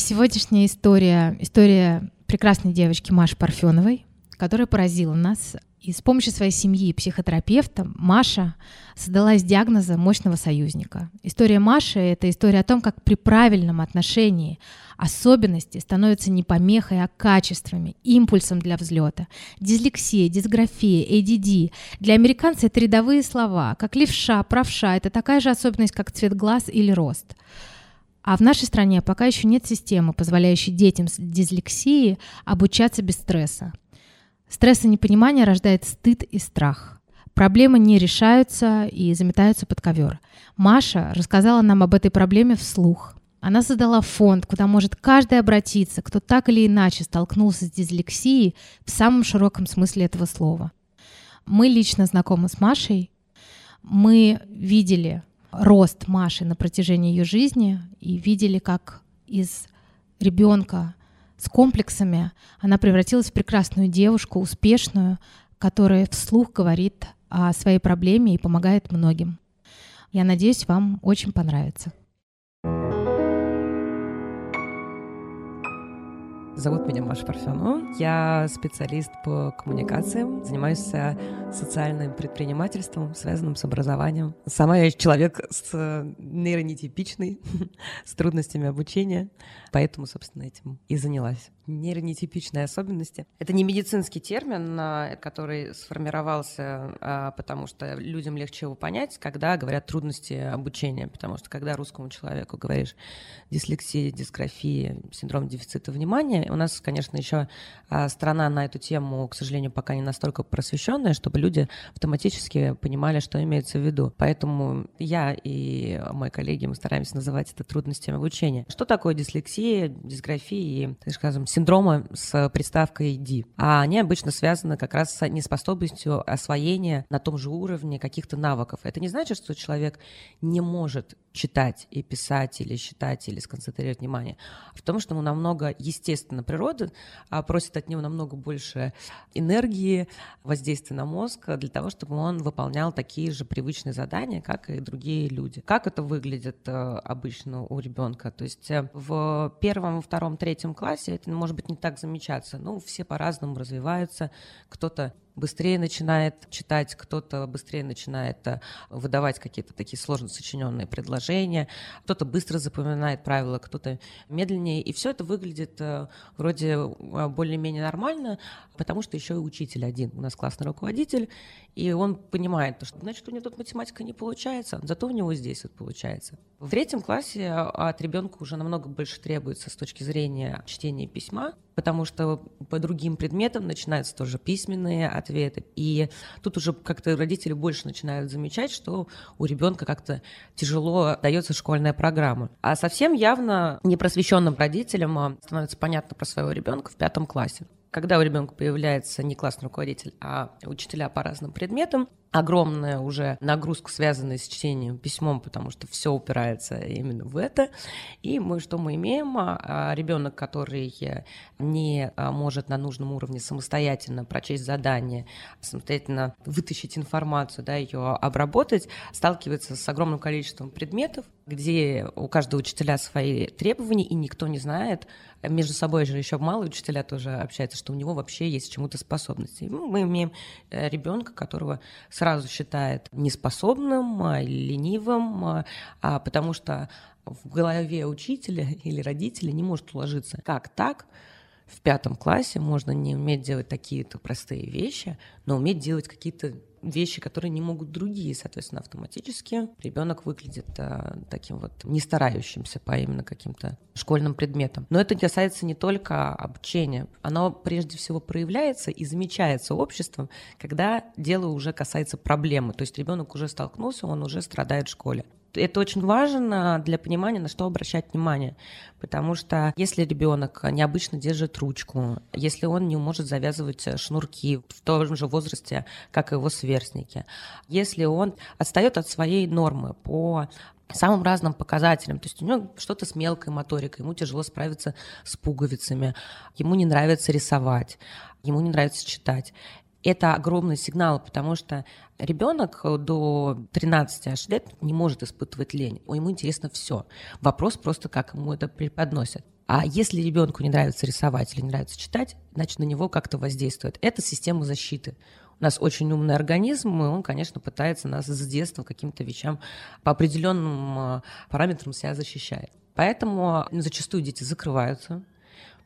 Сегодняшняя история, история прекрасной девочки Маши Парфеновой, которая поразила нас. И с помощью своей семьи и психотерапевта Маша создала диагноза мощного союзника. История Маши — это история о том, как при правильном отношении особенности становятся не помехой, а качествами, импульсом для взлета. Дислексия, дисграфия, ADD. Для американца это рядовые слова, как левша, правша — это такая же особенность, как цвет глаз или рост. А в нашей стране пока еще нет системы, позволяющей детям с дислексией обучаться без стресса. Стресс и непонимание рождает стыд и страх. Проблемы не решаются и заметаются под ковер. Маша рассказала нам об этой проблеме вслух. Она создала фонд, куда может каждый обратиться, кто так или иначе столкнулся с дислексией в самом широком смысле этого слова. Мы лично знакомы с Машей. Мы видели рост Маши на протяжении ее жизни и видели, как из ребенка с комплексами она превратилась в прекрасную девушку, успешную, которая вслух говорит о своей проблеме и помогает многим. Я надеюсь, вам очень понравится. Зовут меня Маша Парфенова. Я специалист по коммуникациям, занимаюсь э, социальным предпринимательством, связанным с образованием. Сама я человек с э, нейронетипичный, с трудностями обучения, поэтому, собственно, этим и занялась нейронетипичные особенности. Это не медицинский термин, а, который сформировался, а, потому что людям легче его понять, когда говорят трудности обучения, потому что когда русскому человеку говоришь дислексия, дисграфия, синдром дефицита внимания, у нас, конечно, еще а, страна на эту тему, к сожалению, пока не настолько просвещенная, чтобы люди автоматически понимали, что имеется в виду. Поэтому я и мои коллеги, мы стараемся называть это трудностями обучения. Что такое дислексия, дисграфия и, так скажем, синдрома с приставкой D. А они обычно связаны как раз с неспособностью освоения на том же уровне каких-то навыков. Это не значит, что человек не может читать и писать или считать или сконцентрировать внимание, а в том, что ему намного, естественно, природа а просит от него намного больше энергии, воздействия на мозг для того, чтобы он выполнял такие же привычные задания, как и другие люди. Как это выглядит э, обычно у ребенка? То есть э, в первом, втором, третьем классе это может быть не так замечаться. Ну, все по-разному развиваются. Кто-то быстрее начинает читать, кто-то быстрее начинает э, выдавать какие-то такие сложно сочиненные предложения, кто-то быстро запоминает правила, кто-то медленнее. И все это выглядит э, вроде э, более-менее нормально, потому что еще и учитель один. У нас классный руководитель, и он понимает, что значит у него тут математика не получается, зато у него здесь вот получается. В третьем классе от ребенка уже намного больше требуется с точки зрения чтения письма, потому что по другим предметам начинаются тоже письменные ответы. И тут уже как-то родители больше начинают замечать, что у ребенка как-то тяжело дается школьная программа. А совсем явно непросвещенным родителям а, становится понятно про своего ребенка в пятом классе. Когда у ребенка появляется не классный руководитель, а учителя по разным предметам, огромная уже нагрузка, связанная с чтением письмом, потому что все упирается именно в это. И мы что мы имеем? А, а, Ребенок, который не а, может на нужном уровне самостоятельно прочесть задание, самостоятельно вытащить информацию, да, ее обработать, сталкивается с огромным количеством предметов, где у каждого учителя свои требования, и никто не знает, между собой же еще малые учителя тоже общаются, что у него вообще есть чему-то способности. Мы имеем э, ребенка, которого сразу считает неспособным, а, ленивым, а, а, потому что в голове учителя или родителя не может уложиться, как так? В пятом классе можно не уметь делать такие-то простые вещи, но уметь делать какие-то вещи, которые не могут другие, соответственно, автоматически. Ребенок выглядит а, таким вот не старающимся по именно каким-то школьным предметам. Но это касается не только обучения, оно прежде всего проявляется и замечается обществом, когда дело уже касается проблемы, то есть ребенок уже столкнулся, он уже страдает в школе это очень важно для понимания, на что обращать внимание. Потому что если ребенок необычно держит ручку, если он не может завязывать шнурки в том же возрасте, как его сверстники, если он отстает от своей нормы по самым разным показателям. То есть у него что-то с мелкой моторикой, ему тяжело справиться с пуговицами, ему не нравится рисовать, ему не нравится читать это огромный сигнал, потому что ребенок до 13 аж лет не может испытывать лень. Ему интересно все. Вопрос просто, как ему это преподносят. А если ребенку не нравится рисовать или не нравится читать, значит, на него как-то воздействует. Это система защиты. У нас очень умный организм, и он, конечно, пытается нас с детства каким-то вещам по определенным а, параметрам себя защищает. Поэтому зачастую дети закрываются,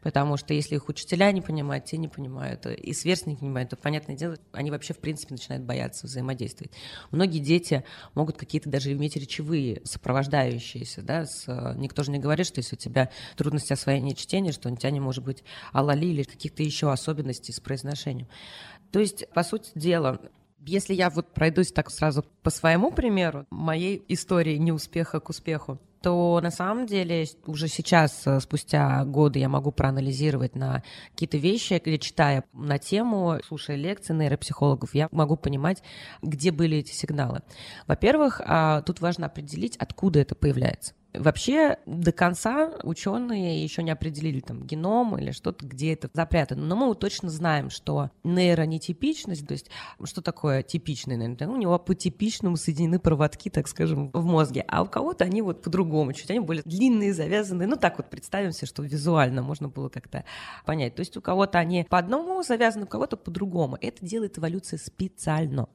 Потому что если их учителя не понимают, те не понимают, и сверстники не понимают, то, понятное дело, они вообще, в принципе, начинают бояться взаимодействовать. Многие дети могут какие-то даже иметь речевые сопровождающиеся, да, с, никто же не говорит, что если у тебя трудности освоения чтения, что у тебя не может быть алали или каких-то еще особенностей с произношением. То есть, по сути дела, если я вот пройдусь так сразу по своему примеру, моей истории неуспеха к успеху, то на самом деле уже сейчас, э, спустя годы, я могу проанализировать на какие-то вещи, где читая на тему, слушая лекции нейропсихологов, я могу понимать, где были эти сигналы. Во-первых, а, тут важно определить, откуда это появляется. Вообще до конца ученые еще не определили там геном или что-то, где это запрятано. Но мы точно знаем, что нейронетипичность, то есть что такое типичный нейронетипичность, у него по типичному соединены проводки, так скажем, в мозге, а у кого-то они вот по-другому, чуть они более длинные, завязанные. Ну так вот представим себе, что визуально можно было как-то понять. То есть у кого-то они по одному завязаны, у кого-то по-другому. Это делает эволюция специально.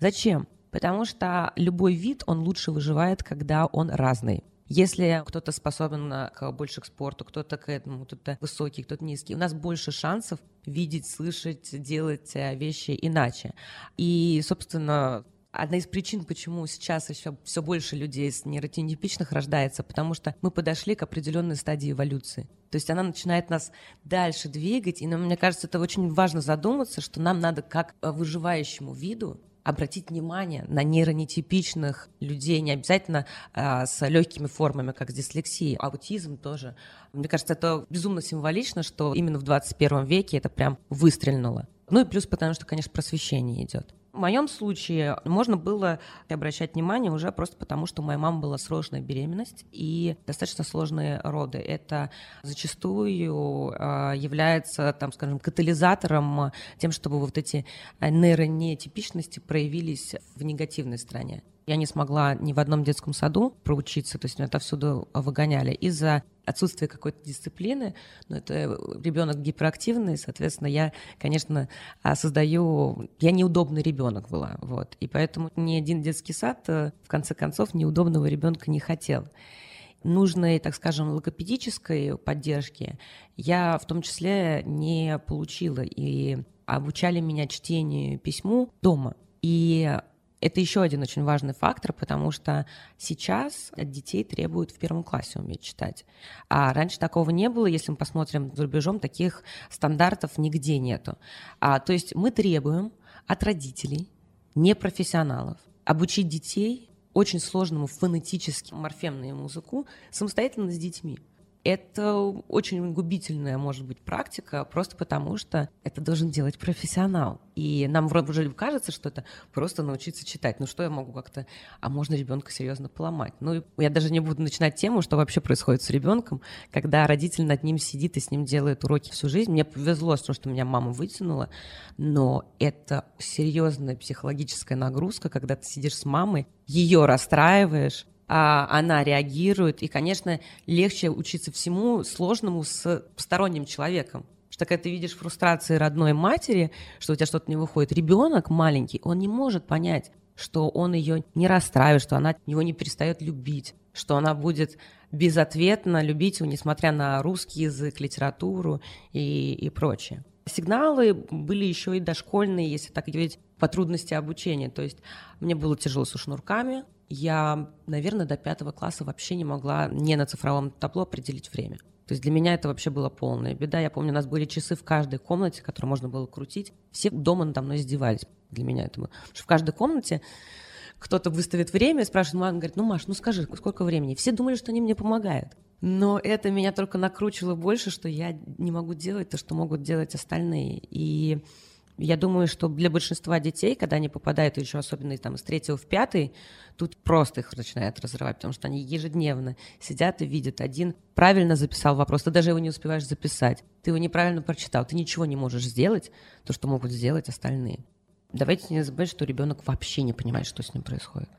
Зачем? Потому что любой вид, он лучше выживает, когда он разный. Если кто-то способен к, больше к спорту, кто-то к этому, кто-то высокий, кто-то низкий, у нас больше шансов видеть, слышать, делать э, вещи иначе. И, собственно, одна из причин, почему сейчас еще все больше людей с нейротипичных рождается, потому что мы подошли к определенной стадии эволюции. То есть она начинает нас дальше двигать, и мне кажется, это очень важно задуматься, что нам надо как выживающему виду обратить внимание на нейронетипичных людей, не обязательно э, с легкими формами, как с дислексией, аутизм тоже. Мне кажется, это безумно символично, что именно в 21 веке это прям выстрельнуло. Ну и плюс потому, что, конечно, просвещение идет. В моем случае можно было обращать внимание уже просто потому, что у моей мамы была сложная беременность и достаточно сложные роды. Это зачастую а, является, там, скажем, катализатором тем, чтобы вот эти нейронетипичности проявились в негативной стороне. Я не смогла ни в одном детском саду проучиться, то есть меня отовсюду выгоняли из-за отсутствия какой-то дисциплины, но это ребенок гиперактивный, соответственно, я, конечно, а, создаю, я неудобный ребенок была, вот, и поэтому ни один детский сад, э, в конце концов, неудобного ребенка не хотел нужной, так скажем, логопедической поддержки я в том числе не получила. И обучали меня чтению письму дома. И это еще один очень важный фактор, потому что сейчас от детей требуют в первом классе уметь читать. А раньше такого не было, если мы посмотрим за рубежом, таких стандартов нигде нету. А, то есть мы требуем от родителей, непрофессионалов, обучить детей очень сложному фонетически морфемному языку самостоятельно с детьми это очень губительная, может быть, практика, просто потому что это должен делать профессионал. И нам вроде уже кажется, что это просто научиться читать. Ну что я могу как-то... А можно ребенка серьезно поломать? Ну, я даже не буду начинать тему, что вообще происходит с ребенком, когда родитель над ним сидит и с ним делает уроки всю жизнь. Мне повезло с тем, что меня мама вытянула, но это серьезная психологическая нагрузка, когда ты сидишь с мамой, ее расстраиваешь, а, она реагирует, и, конечно, легче учиться всему сложному с посторонним человеком. Что когда ты видишь фрустрации родной матери, что у тебя что-то не выходит, ребенок маленький, он не может понять, что он ее не расстраивает, что она его не перестает любить, что она будет безответно любить его, несмотря на русский язык, литературу и, и прочее. Сигналы были еще и дошкольные, если так говорить, по трудности обучения. То есть мне было тяжело со шнурками, я, наверное, до пятого класса вообще не могла не на цифровом табло определить время. То есть для меня это вообще была полная беда. Я помню, у нас были часы в каждой комнате, которые можно было крутить. Все дома надо мной издевались. Для меня это было. Потому что в каждой комнате кто-то выставит время, спрашивает, мама говорит, ну, Маш, ну скажи, сколько времени? Все думали, что они мне помогают. Но это меня только накручивало больше, что я не могу делать то, что могут делать остальные. И я думаю, что для большинства детей, когда они попадают еще особенно там, из третьего в пятый, тут просто их начинает разрывать, потому что они ежедневно сидят и видят. Один правильно записал вопрос, ты даже его не успеваешь записать. Ты его неправильно прочитал, ты ничего не можешь сделать, то, что могут сделать остальные. Давайте не забывать, что ребенок вообще не понимает, что с ним происходит.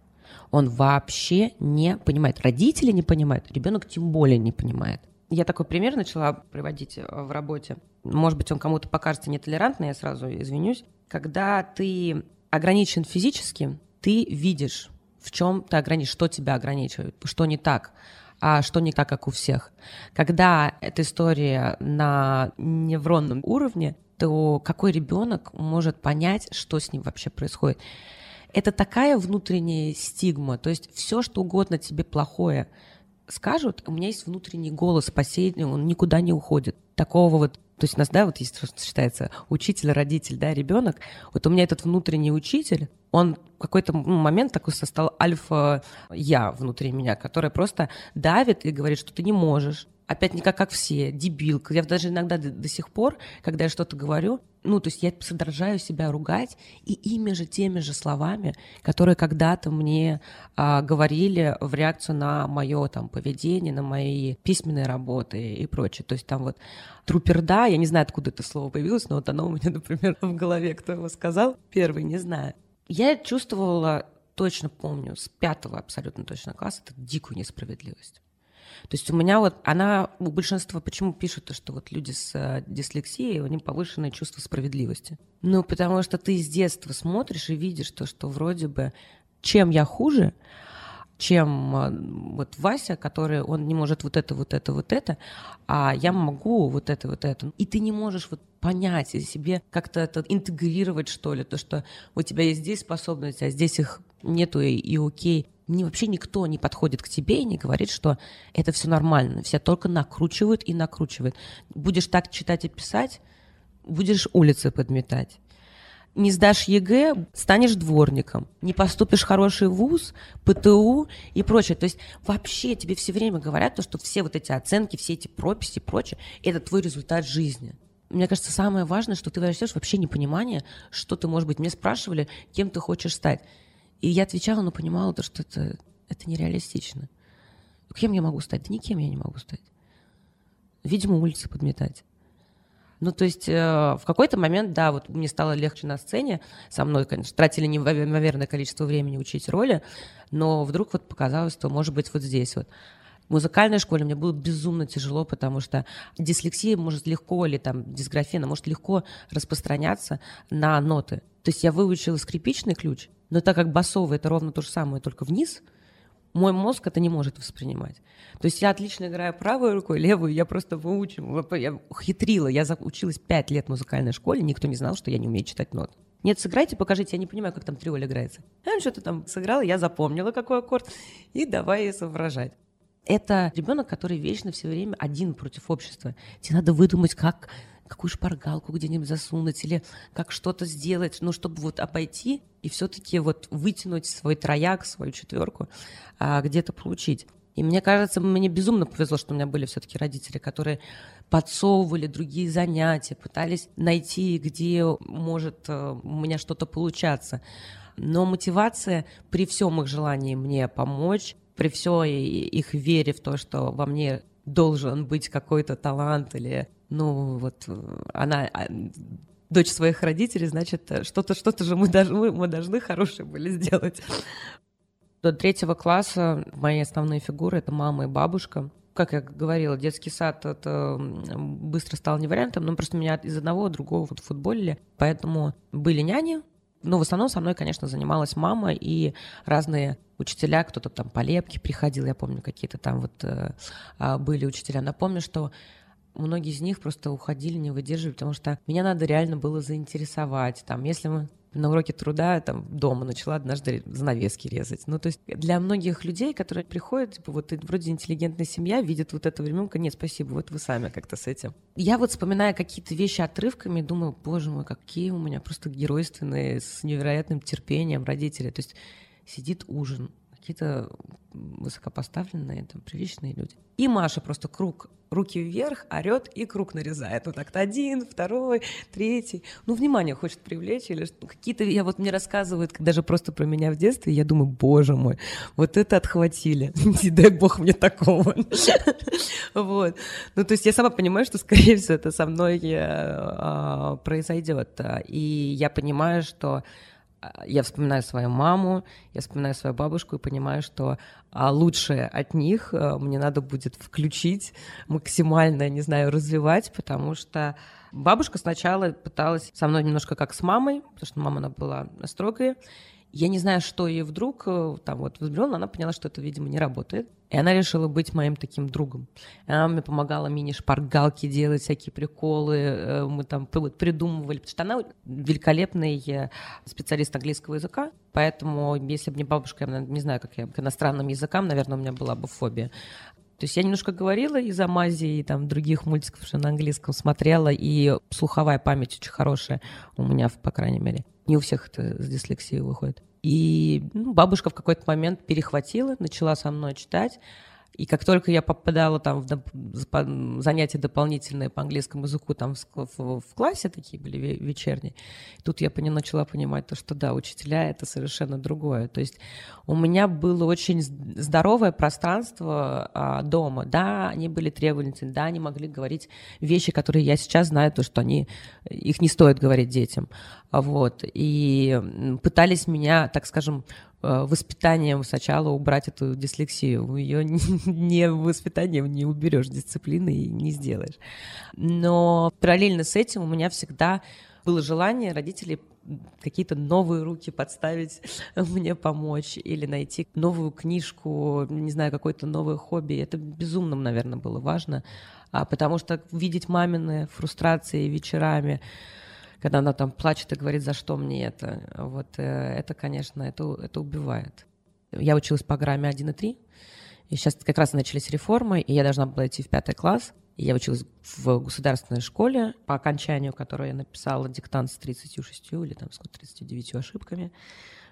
Он вообще не понимает. Родители не понимают, ребенок тем более не понимает. Я такой пример начала приводить э, в работе. Может быть, он кому-то покажется нетолерантный, я сразу извинюсь. Когда ты ограничен физически, ты видишь, в чем ты ограничен, что тебя ограничивает, что не так а что не так, как у всех. Когда эта история на невронном уровне, то какой ребенок может понять, что с ним вообще происходит? Это такая внутренняя стигма, то есть все, что угодно тебе плохое скажут, у меня есть внутренний голос последний, он никуда не уходит. Такого вот то есть у нас, да, вот есть, считается, учитель, родитель, да, ребенок. Вот у меня этот внутренний учитель, он в какой-то момент такой стал альфа-я внутри меня, который просто давит и говорит, что ты не можешь, опять не как, как все, дебилка. Я даже иногда до, до сих пор, когда я что-то говорю, ну, то есть я содержаю себя ругать, и ими же, теми же словами, которые когда-то мне а, говорили в реакцию на мое там поведение, на мои письменные работы и прочее. То есть там вот труперда, я не знаю, откуда это слово появилось, но вот оно у меня, например, в голове, кто его сказал, первый, не знаю. Я чувствовала, точно помню, с пятого абсолютно точно класса, это дикую несправедливость. То есть у меня вот, она, у большинства, почему пишут, то, что вот люди с э, дислексией, у них повышенное чувство справедливости? Ну, потому что ты с детства смотришь и видишь то, что вроде бы чем я хуже, чем э, вот Вася, который он не может вот это, вот это, вот это, а я могу вот это, вот это. И ты не можешь вот понять и себе как-то это интегрировать, что ли, то, что у тебя есть здесь способности, а здесь их нету и, и окей не, вообще никто не подходит к тебе и не говорит, что это все нормально. Все только накручивают и накручивают. Будешь так читать и писать, будешь улицы подметать. Не сдашь ЕГЭ, станешь дворником. Не поступишь в хороший вуз, ПТУ и прочее. То есть вообще тебе все время говорят, то, что все вот эти оценки, все эти прописи и прочее, это твой результат жизни. Мне кажется, самое важное, что ты растешь вообще непонимание, что ты, может быть, мне спрашивали, кем ты хочешь стать. И я отвечала, но понимала то, что это, это нереалистично. Кем я могу стать? Да никем я не могу стать. Видимо, улицы подметать. Ну, то есть э, в какой-то момент, да, вот мне стало легче на сцене, со мной, конечно, тратили неимоверное количество времени учить роли, но вдруг вот показалось, что, может быть, вот здесь вот. В музыкальной школе мне было безумно тяжело, потому что дислексия может легко, или там дисграфия, она может легко распространяться на ноты. То есть я выучила скрипичный ключ, но так как басовый это ровно то же самое, только вниз, мой мозг это не может воспринимать. То есть я отлично играю правой рукой, левую я просто выучила, я хитрила. Я училась пять лет в музыкальной школе, никто не знал, что я не умею читать нот. Нет, сыграйте, покажите, я не понимаю, как там триоль играется. Я что-то там сыграла, я запомнила, какой аккорд, и давай изображать. Это ребенок, который вечно все время один против общества. Тебе надо выдумать, как какую шпаргалку где-нибудь засунуть или как что-то сделать, ну, чтобы вот обойти и все-таки вот вытянуть свой трояк, свою четверку, а, где-то получить. И мне кажется, мне безумно повезло, что у меня были все-таки родители, которые подсовывали другие занятия, пытались найти, где может э, у меня что-то получаться. Но мотивация при всем их желании мне помочь, при всей их вере в то, что во мне должен быть какой-то талант или ну вот э, она а, дочь своих родителей, значит, э, что-то что-то же мы должны, мы должны хорошее были сделать. До третьего класса мои основные фигуры — это мама и бабушка. Как я говорила, детский сад это быстро стал не вариантом, но просто меня из одного другого вот футболили. Поэтому были няни, но в основном со мной, конечно, занималась мама и разные учителя, кто-то там по лепке приходил, я помню, какие-то там вот э, а, были учителя. Напомню, что многие из них просто уходили, не выдерживали, потому что меня надо реально было заинтересовать. Там, если мы на уроке труда там дома начала однажды занавески резать. Ну, то есть для многих людей, которые приходят, типа, вот вроде интеллигентная семья, видят вот этого ребенка, нет, спасибо, вот вы сами как-то с этим. Я вот вспоминаю какие-то вещи отрывками, думаю, боже мой, какие у меня просто геройственные, с невероятным терпением родители. То есть сидит ужин, какие-то высокопоставленные, там, приличные люди. И Маша просто круг, руки вверх, орет и круг нарезает. Ну так-то один, второй, третий. Ну, внимание хочет привлечь или что какие-то, я вот мне рассказывают даже просто про меня в детстве, я думаю, боже мой, вот это отхватили. Не дай бог мне такого. Вот. Ну, то есть я сама понимаю, что, скорее всего, это со мной э, а, произойдет. И я понимаю, что я вспоминаю свою маму, я вспоминаю свою бабушку и понимаю, что а, лучшее от них а, мне надо будет включить, максимально, не знаю, развивать, потому что бабушка сначала пыталась со мной немножко как с мамой, потому что мама она была строгая, я не знаю, что ей вдруг э, там вот возбрела, она поняла, что это, видимо, не работает. И она решила быть моим таким другом. Она мне помогала мини-шпаргалки делать, всякие приколы. Э, мы там придумывали, потому что она великолепный э, специалист английского языка. Поэтому, если бы не бабушка, я не знаю, как я к иностранным языкам, наверное, у меня была бы фобия. То есть я немножко говорила из Амазии и там других мультиков, что на английском смотрела, и слуховая память очень хорошая у меня, по крайней мере. Не у всех это с дислексией выходит. И ну, бабушка в какой-то момент перехватила, начала со мной читать. И как только я попадала там в занятия дополнительные по английскому языку, там в, классе такие были вечерние, тут я начала понимать то, что да, учителя — это совершенно другое. То есть у меня было очень здоровое пространство а, дома. Да, они были требовательны, да, они могли говорить вещи, которые я сейчас знаю, то, что они, их не стоит говорить детям. Вот. И пытались меня, так скажем, воспитанием сначала убрать эту дислексию. Ее не воспитанием не уберешь, дисциплины и не сделаешь. Но параллельно с этим у меня всегда было желание родителей какие-то новые руки подставить, мне помочь или найти новую книжку, не знаю, какое-то новое хобби. Это безумно, наверное, было важно, а потому что видеть мамины фрустрации вечерами, когда она там плачет и говорит, за что мне это, вот э, это, конечно, это, это убивает. Я училась по программе 1 и 3, и сейчас как раз начались реформы, и я должна была идти в пятый класс. Я училась в государственной школе, по окончанию которой я написала диктант с 36 или там с 39 ошибками,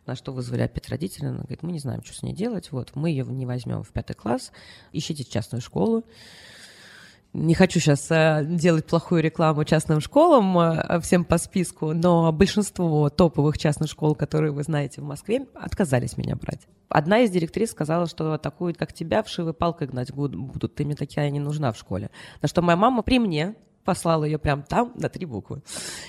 на что вызвали опять родители. Она говорит, мы не знаем, что с ней делать, вот, мы ее не возьмем в пятый класс, ищите частную школу не хочу сейчас э, делать плохую рекламу частным школам э, всем по списку, но большинство топовых частных школ, которые вы знаете в Москве, отказались меня брать. Одна из директрис сказала, что такую, как тебя, вшивой палкой гнать будут, ты мне такая не нужна в школе. На что моя мама при мне послала ее прям там на три буквы.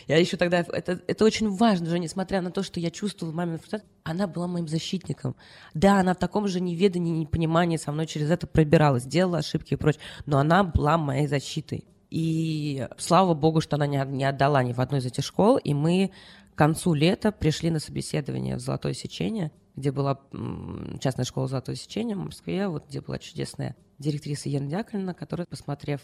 Я еще тогда... Это, это очень важно же, несмотря на то, что я чувствовала мамину фрустрацию, она была моим защитником. Да, она в таком же неведании, непонимании со мной через это пробиралась, делала ошибки и прочее, но она была моей защитой. И слава богу, что она не, не отдала ни в одну из этих школ, и мы к концу лета пришли на собеседование в «Золотое сечение», где была частная школа «Золотое сечение» в Москве, вот где была чудесная директриса Елена Дяковлевна, которая, посмотрев,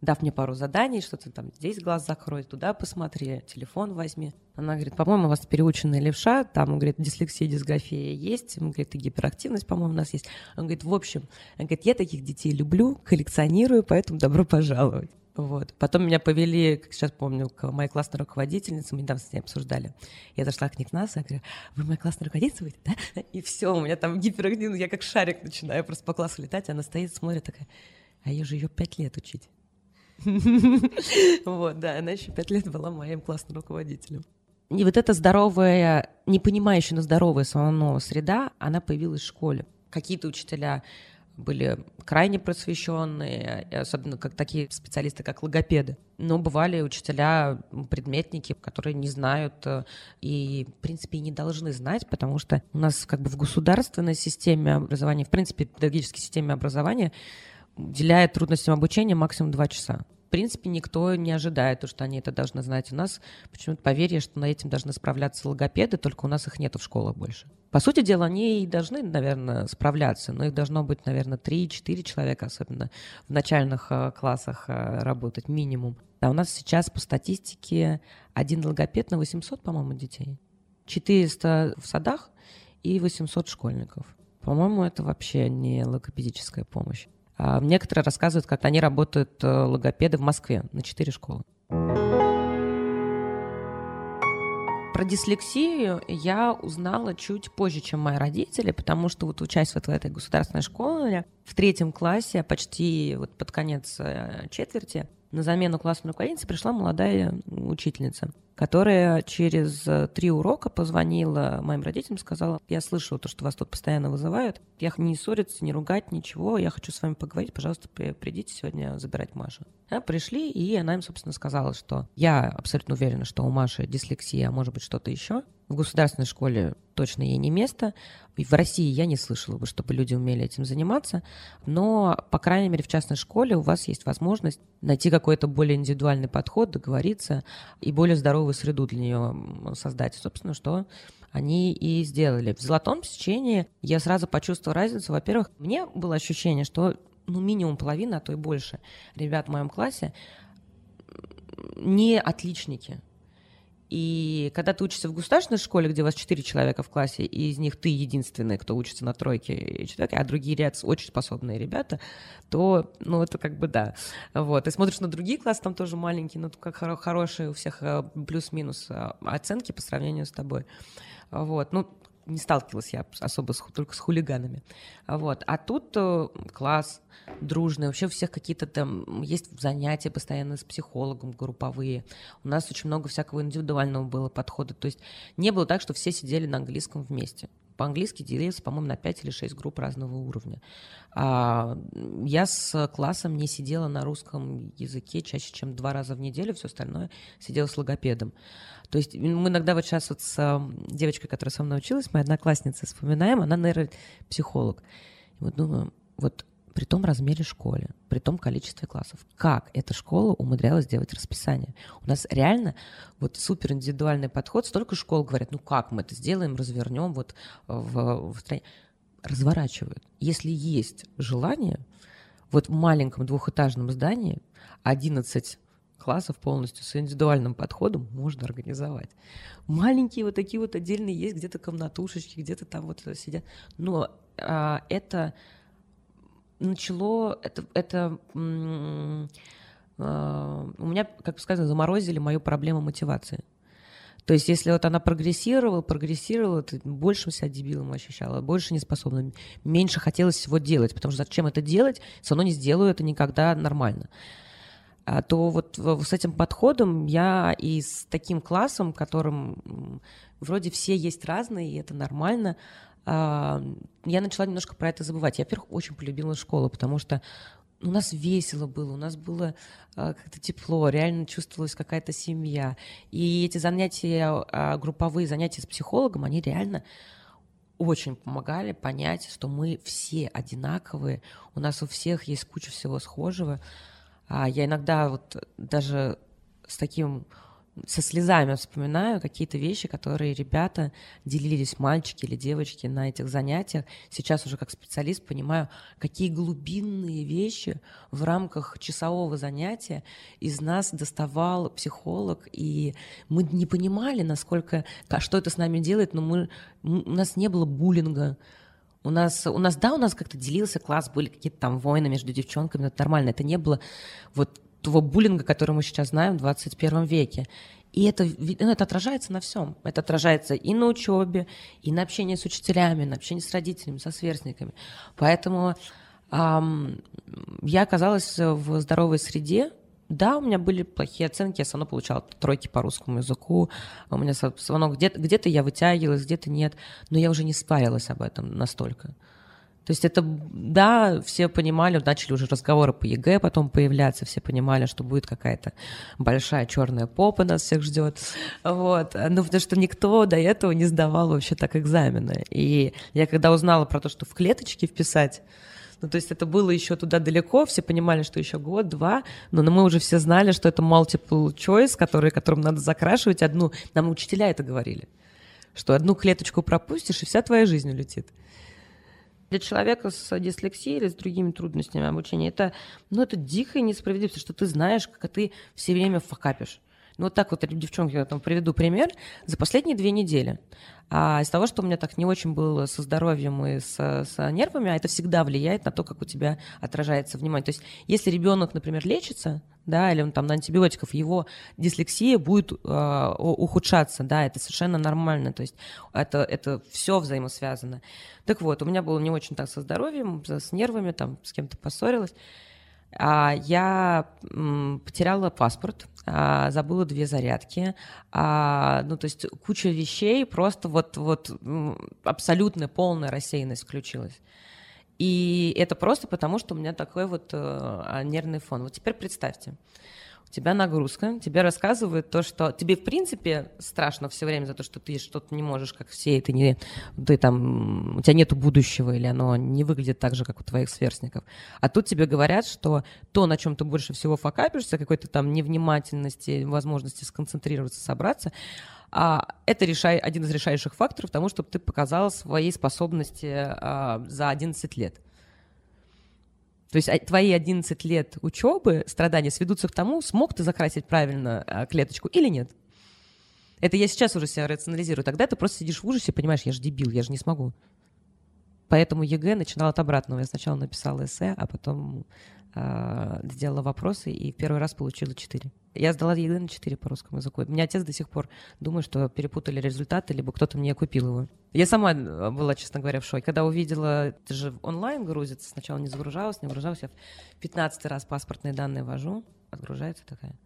дав мне пару заданий, что-то там здесь глаз закрой, туда посмотри, телефон возьми. Она говорит, по-моему, у вас переученная левша, там, говорит, дислексия, дисграфия есть, говорит, и гиперактивность, по-моему, у нас есть. Он говорит, в общем, он говорит, я таких детей люблю, коллекционирую, поэтому добро пожаловать. Вот. Потом меня повели, как сейчас помню, к моей классной руководительнице, мы недавно с ней обсуждали. Я зашла к ней к нас, я говорю, вы моя классная руководительница да? И все, у меня там гиперактивно, я как шарик начинаю просто по классу летать, она стоит, смотрит такая, а я же ее пять лет учить. Вот, да, она еще пять лет была моим классным руководителем. И вот эта здоровая, не понимающая, но здоровая самого среда, она появилась в школе. Какие-то учителя были крайне просвещенные, особенно как такие специалисты, как логопеды. Но бывали учителя, предметники, которые не знают э, и, в принципе, и не должны знать, потому что у нас как бы в государственной системе образования, в принципе, педагогической системе образования уделяет трудностям обучения максимум два часа принципе, никто не ожидает, то, что они это должны знать. У нас почему-то поверье, что на этим должны справляться логопеды, только у нас их нету в школах больше. По сути дела, они и должны, наверное, справляться, но их должно быть, наверное, 3-4 человека, особенно в начальных э, классах э, работать, минимум. А у нас сейчас по статистике один логопед на 800, по-моему, детей. 400 в садах и 800 школьников. По-моему, это вообще не логопедическая помощь. А некоторые рассказывают, как они работают э, логопеды в Москве на 4 школы. Про дислексию я узнала чуть позже, чем мои родители, потому что вот учась вот в этой государственной школе, в третьем классе, почти вот под конец э, четверти, на замену классной руководительницы пришла молодая учительница. Которая через э, три урока позвонила моим родителям, сказала, я слышала то, что вас тут постоянно вызывают, я не ссориться, не ругать, ничего, я хочу с вами поговорить, пожалуйста, придите сегодня забирать Машу. А, пришли, и она им, собственно, сказала, что я абсолютно уверена, что у Маши дислексия, а может быть что-то еще. В государственной школе точно ей не место. И в России я не слышала бы, чтобы люди умели этим заниматься. Но, по крайней мере, в частной школе у вас есть возможность найти какой-то более индивидуальный подход, договориться и более здоровую среду для нее создать. Собственно, что они и сделали. В «Золотом сечении» я сразу почувствовала разницу. Во-первых, мне было ощущение, что ну, минимум половина, а то и больше ребят в моем классе не отличники. И когда ты учишься в государственной школе, где у вас четыре человека в классе, и из них ты единственный, кто учится на тройке и четверке, а другие ряд очень способные ребята, то, ну, это как бы да. Вот. Ты смотришь на другие классы, там тоже маленькие, но как хорошие у всех э, плюс-минус э, оценки по сравнению с тобой. Вот. Ну, не сталкивалась я особо с, только с хулиганами. Вот. А тут э, класс дружный, вообще у всех какие-то там есть занятия постоянно с психологом, групповые. У нас очень много всякого индивидуального было подхода. То есть не было так, что все сидели на английском вместе по-английски делился, по-моему, на 5 или 6 групп разного уровня. А я с классом не сидела на русском языке чаще, чем два раза в неделю, все остальное сидела с логопедом. То есть мы иногда вот сейчас вот с девочкой, которая со мной училась, моя одноклассница, вспоминаем, она нейропсихолог. И вот думаю, вот при том размере школы, при том количестве классов. Как эта школа умудрялась сделать расписание? У нас реально вот супер индивидуальный подход. Столько школ говорят, ну как мы это сделаем, развернем вот в, в стране. Разворачивают. Если есть желание, вот в маленьком двухэтажном здании 11 классов полностью с индивидуальным подходом можно организовать. Маленькие вот такие вот отдельные есть, где-то комнатушечки, где-то там вот сидят. Но а, это начало, это, это э, у меня, как сказано, заморозили мою проблему мотивации. То есть, если вот она прогрессировала, прогрессировала, ты больше себя дебилом ощущала, больше неспособна, меньше хотелось всего делать, потому что зачем это делать, все равно не сделаю это никогда нормально. А то вот с этим подходом я и с таким классом, которым вроде все есть разные, и это нормально, а, я начала немножко про это забывать. Я, во-первых, очень полюбила школу, потому что у нас весело было, у нас было э, как-то тепло, реально чувствовалась какая-то семья. И эти занятия, э, групповые занятия с психологом, они реально очень помогали понять, что мы все одинаковые, у нас у всех есть куча всего схожего. А я иногда вот даже с таким со слезами вспоминаю какие-то вещи, которые ребята делились, мальчики или девочки, на этих занятиях. Сейчас уже как специалист понимаю, какие глубинные вещи в рамках часового занятия из нас доставал психолог, и мы не понимали, насколько, что это с нами делает, но мы, у нас не было буллинга, у нас, у нас, да, у нас как-то делился класс, были какие-то там войны между девчонками, это нормально. Это не было вот того буллинга, который мы сейчас знаем в 21 веке. И это, ну, это отражается на всем. Это отражается и на учебе, и на общении с учителями, на общении с родителями, со сверстниками. Поэтому эм, я оказалась в здоровой среде. Да, у меня были плохие оценки, я все равно получала тройки по русскому языку. У меня все равно где-то где я вытягивалась, где-то нет. Но я уже не парилась об этом настолько. То есть это, да, все понимали, начали уже разговоры по ЕГЭ потом появляться, все понимали, что будет какая-то большая черная попа нас всех ждет, вот, ну, потому что никто до этого не сдавал вообще так экзамены, и я когда узнала про то, что в клеточки вписать, ну, то есть это было еще туда далеко, все понимали, что еще год, два, но мы уже все знали, что это multiple choice, который, которым надо закрашивать одну, нам учителя это говорили, что одну клеточку пропустишь, и вся твоя жизнь улетит. Для человека с дислексией или с другими трудностями обучения это, ну, это дикая несправедливость, что ты знаешь, как ты все время факапишь. Ну, вот так вот, девчонки, я там приведу пример. За последние две недели а из того, что у меня так не очень было со здоровьем и с, с нервами, а это всегда влияет на то, как у тебя отражается внимание. То есть, если ребенок, например, лечится, да, или он там на антибиотиков, его дислексия будет э, ухудшаться, да, это совершенно нормально, то есть это, это все взаимосвязано. Так вот, у меня было не очень так со здоровьем, с нервами, там с кем-то поссорилась, я потеряла паспорт, а, забыла две зарядки, а, ну, то есть куча вещей, просто вот, вот абсолютная полная рассеянность включилась. И это просто потому, что у меня такой вот э, нервный фон. Вот теперь представьте, у тебя нагрузка, тебе рассказывают то, что тебе в принципе страшно все время за то, что ты что-то не можешь, как все, и ты не, ты там, у тебя нету будущего, или оно не выглядит так же, как у твоих сверстников. А тут тебе говорят, что то, на чем ты больше всего фокапишься, какой-то там невнимательности, возможности сконцентрироваться, собраться, а, это решай, один из решающих факторов тому, чтобы ты показал свои способности а, за 11 лет. То есть а, твои 11 лет учебы, страдания сведутся к тому, смог ты закрасить правильно а, клеточку или нет. Это я сейчас уже себя рационализирую. Тогда ты просто сидишь в ужасе и понимаешь, я же дебил, я же не смогу. Поэтому ЕГЭ начинал от обратного. Я сначала написала эссе, а потом э, сделала вопросы и первый раз получила 4. Я сдала ЕГЭ на 4 по русскому языку. У меня отец до сих пор думает, что перепутали результаты, либо кто-то мне купил его. Я сама э, была, честно говоря, в шоке. Когда увидела, это же онлайн грузится, сначала не загружалась, не загружалась, я в 15 раз паспортные данные ввожу, отгружается такая.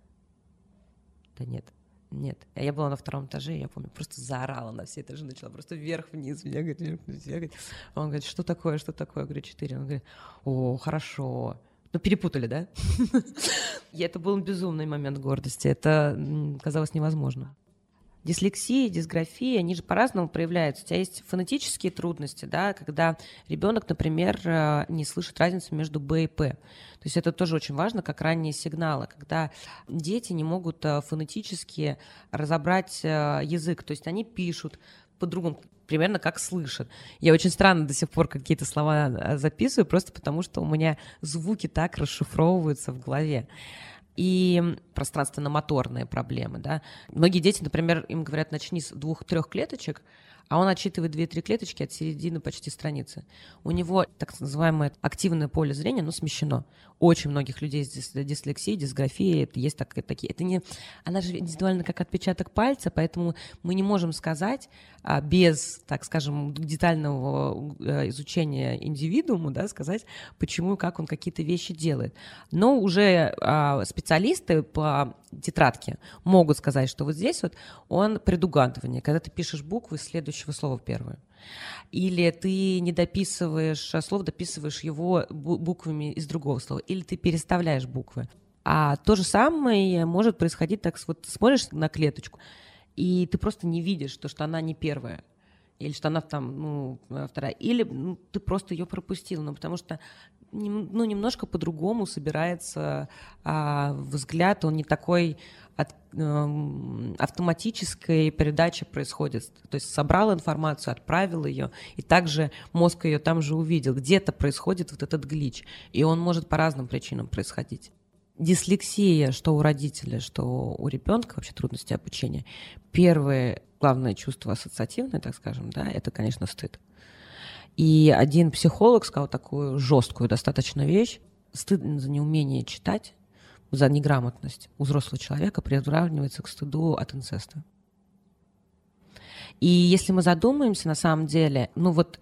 Да нет, нет. А я была на втором этаже, я помню, просто заорала на все этажи, начала просто вверх-вниз, меня говорит, вверх-вниз. Я он говорит, что такое, что такое? Я говорю, 4. Он говорит, о, хорошо. Ну, перепутали, да? Это был безумный момент гордости. Это казалось невозможно. Дислексия, дисграфия, они же по-разному проявляются. У тебя есть фонетические трудности, да, когда ребенок, например, э, не слышит разницу между Б и П. То есть это тоже очень важно, как ранние сигналы, когда дети не могут э, фонетически разобрать э, язык. То есть они пишут по-другому примерно как слышат. Я очень странно до сих пор какие-то слова а, записываю, просто потому что у меня звуки так расшифровываются в голове и пространственно-моторные проблемы, да. Многие дети, например, им говорят, начни с двух-трех клеточек, а он отсчитывает 2-3 клеточки от середины почти страницы. У него так называемое активное поле зрения, ну, смещено. Очень многих людей с дислексией, дисграфией, это есть так, такие. Это не, она же индивидуально как отпечаток пальца, поэтому мы не можем сказать а, без, так скажем, детального э, изучения индивидуума, да, сказать, почему и как он какие-то вещи делает. Но уже а, специалисты по тетрадке могут сказать, что вот здесь вот он предугадывание, когда ты пишешь буквы следующего слова первое. Или ты не дописываешь а, слово, дописываешь его буквами из другого слова. Или ты переставляешь буквы. А то же самое может происходить так, вот смотришь на клеточку, и ты просто не видишь то, что она не первая или что она там, ну, вторая, или ну, ты просто ее пропустил, ну, потому что ну, немножко по-другому собирается а, взгляд, он не такой от, э, автоматической передачи происходит. То есть собрал информацию, отправил ее, и также мозг ее там же увидел. Где-то происходит вот этот глич, и он может по разным причинам происходить. Дислексия, что у родителя, что у ребенка, вообще трудности обучения, первое главное чувство ассоциативное, так скажем, да, это, конечно, стыд. И один психолог сказал такую жесткую достаточно вещь. Стыд за неумение читать, за неграмотность у взрослого человека приравнивается к стыду от инцеста. И если мы задумаемся на самом деле, ну вот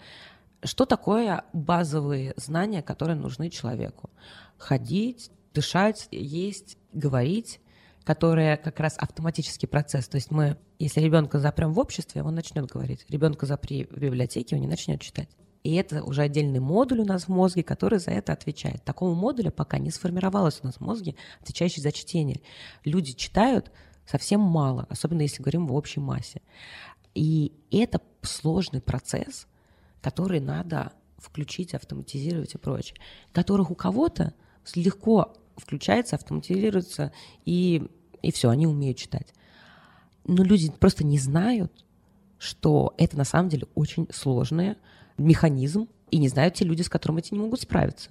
что такое базовые знания, которые нужны человеку? Ходить, дышать, есть, говорить, которые как раз автоматический процесс. То есть мы, если ребенка запрем в обществе, он начнет говорить. Ребенка запри в библиотеке, он не начнет читать. И это уже отдельный модуль у нас в мозге, который за это отвечает. Такого модуля пока не сформировалось у нас в мозге, отвечающий за чтение. Люди читают совсем мало, особенно если говорим в общей массе. И это сложный процесс, который надо включить, автоматизировать и прочее, которых у кого-то легко включается, автоматизируется, и, и все, они умеют читать. Но люди просто не знают, что это на самом деле очень сложная механизм, и не знают те люди, с которыми эти не могут справиться.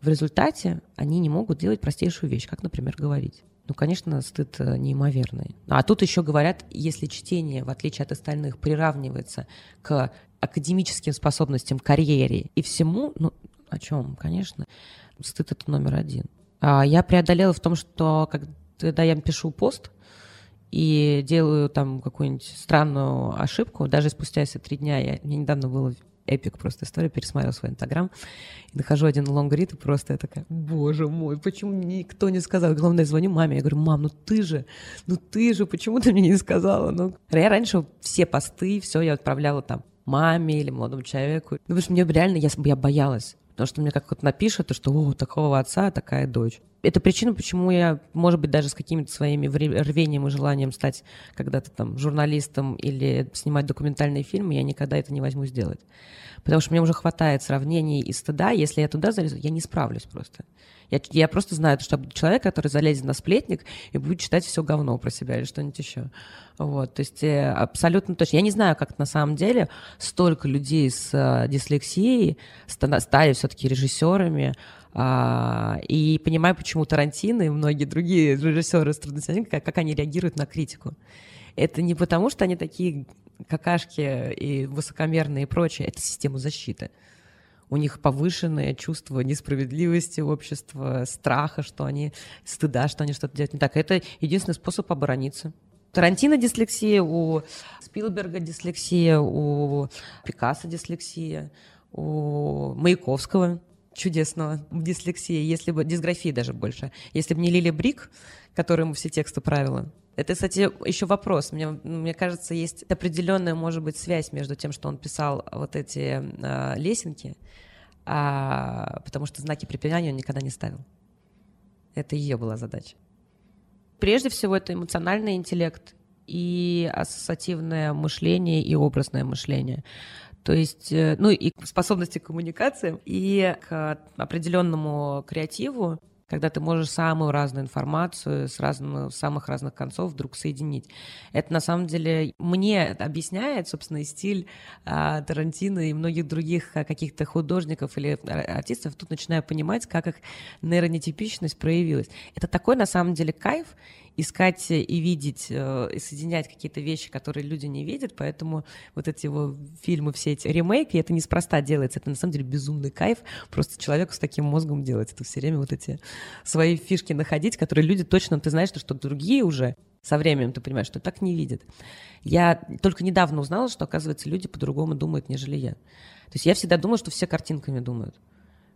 В результате они не могут делать простейшую вещь, как, например, говорить. Ну, конечно, стыд э, неимоверный. А тут еще говорят, если чтение, в отличие от остальных, приравнивается к академическим способностям, карьере и всему, ну, о чем, конечно, стыд это номер один. А я преодолела в том, что когда я пишу пост, и делаю там какую-нибудь странную ошибку, даже спустя эти три дня, я, мне недавно было эпик просто история, пересмотрел свой инстаграм, и нахожу один лонгрид, и просто я такая, боже мой, почему никто не сказал? Главное, звоню маме, я говорю, мам, ну ты же, ну ты же, почему ты мне не сказала? Ну, я раньше все посты, все я отправляла там маме или молодому человеку. Ну, потому что мне реально, я, я боялась. Потому что мне как-то напишут, что о, такого отца, такая дочь. Это причина, почему я, может быть, даже с какими-то своими рвением и желанием стать когда-то там журналистом или снимать документальные фильмы, я никогда это не возьму сделать. Потому что мне уже хватает сравнений и стыда. Если я туда залезу, я не справлюсь просто. Я, я просто знаю, что человек, который залезет на сплетник и будет читать все говно про себя или что-нибудь еще. Вот, то есть э, абсолютно точно. Я не знаю, как на самом деле столько людей с э, дислексией стали все-таки режиссерами, а, и понимаю, почему Тарантино и многие другие режиссеры с как, как они реагируют на критику. Это не потому, что они такие какашки и высокомерные и прочее, это система защиты у них повышенное чувство несправедливости общества, страха, что они, стыда, что они что-то делают не так. Это единственный способ оборониться. Тарантино дислексия, у Спилберга дислексия, у Пикассо дислексия, у Маяковского чудесного дислексия, если бы дисграфии даже больше. Если бы не Лили Брик, которая все тексты правила, это, кстати, еще вопрос. Мне, мне кажется, есть определенная, может быть, связь между тем, что он писал вот эти э, лесенки, а, потому что знаки препинания он никогда не ставил. Это ее была задача. Прежде всего, это эмоциональный интеллект и ассоциативное мышление и образное мышление. То есть, э, ну и способности к коммуникации и к определенному креативу, когда ты можешь самую разную информацию с, разным, с самых разных концов вдруг соединить. Это на самом деле мне объясняет, собственно, и стиль а, Тарантино и многих других а, каких-то художников или артистов. Тут начинаю понимать, как их нейронетипичность проявилась. Это такой на самом деле кайф, искать и видеть, э, и соединять какие-то вещи, которые люди не видят, поэтому вот эти его фильмы, все эти ремейки, это неспроста делается, это на самом деле безумный кайф, просто человеку с таким мозгом делать, это все время вот эти свои фишки находить, которые люди точно, ты знаешь, что другие уже со временем ты понимаешь, что так не видят. Я только недавно узнала, что, оказывается, люди по-другому думают, нежели я. То есть я всегда думала, что все картинками думают.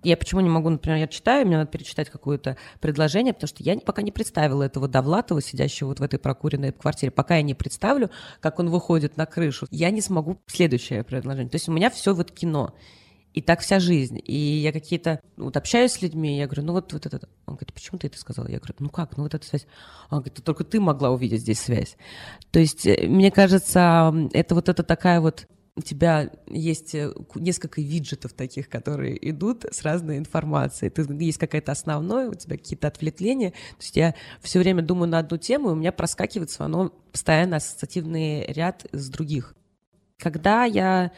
Я почему не могу, например, я читаю, мне надо перечитать какое-то предложение, потому что я пока не представила этого Довлатова, сидящего вот в этой прокуренной квартире. Пока я не представлю, как он выходит на крышу, я не смогу следующее предложение. То есть у меня все вот кино. И так вся жизнь. И я какие-то, вот общаюсь с людьми, я говорю, ну вот, вот это. Он говорит, почему ты это сказал? Я говорю, ну как, ну вот эта связь. Он говорит, только ты могла увидеть здесь связь. То есть, э, мне кажется, это вот это такая вот у тебя есть э, несколько виджетов таких, которые идут с разной информацией. Ты, есть какая-то основная, у тебя какие-то отвлечения. То есть я все время думаю на одну тему, и у меня проскакивает равно постоянно ассоциативный ряд с других. Когда я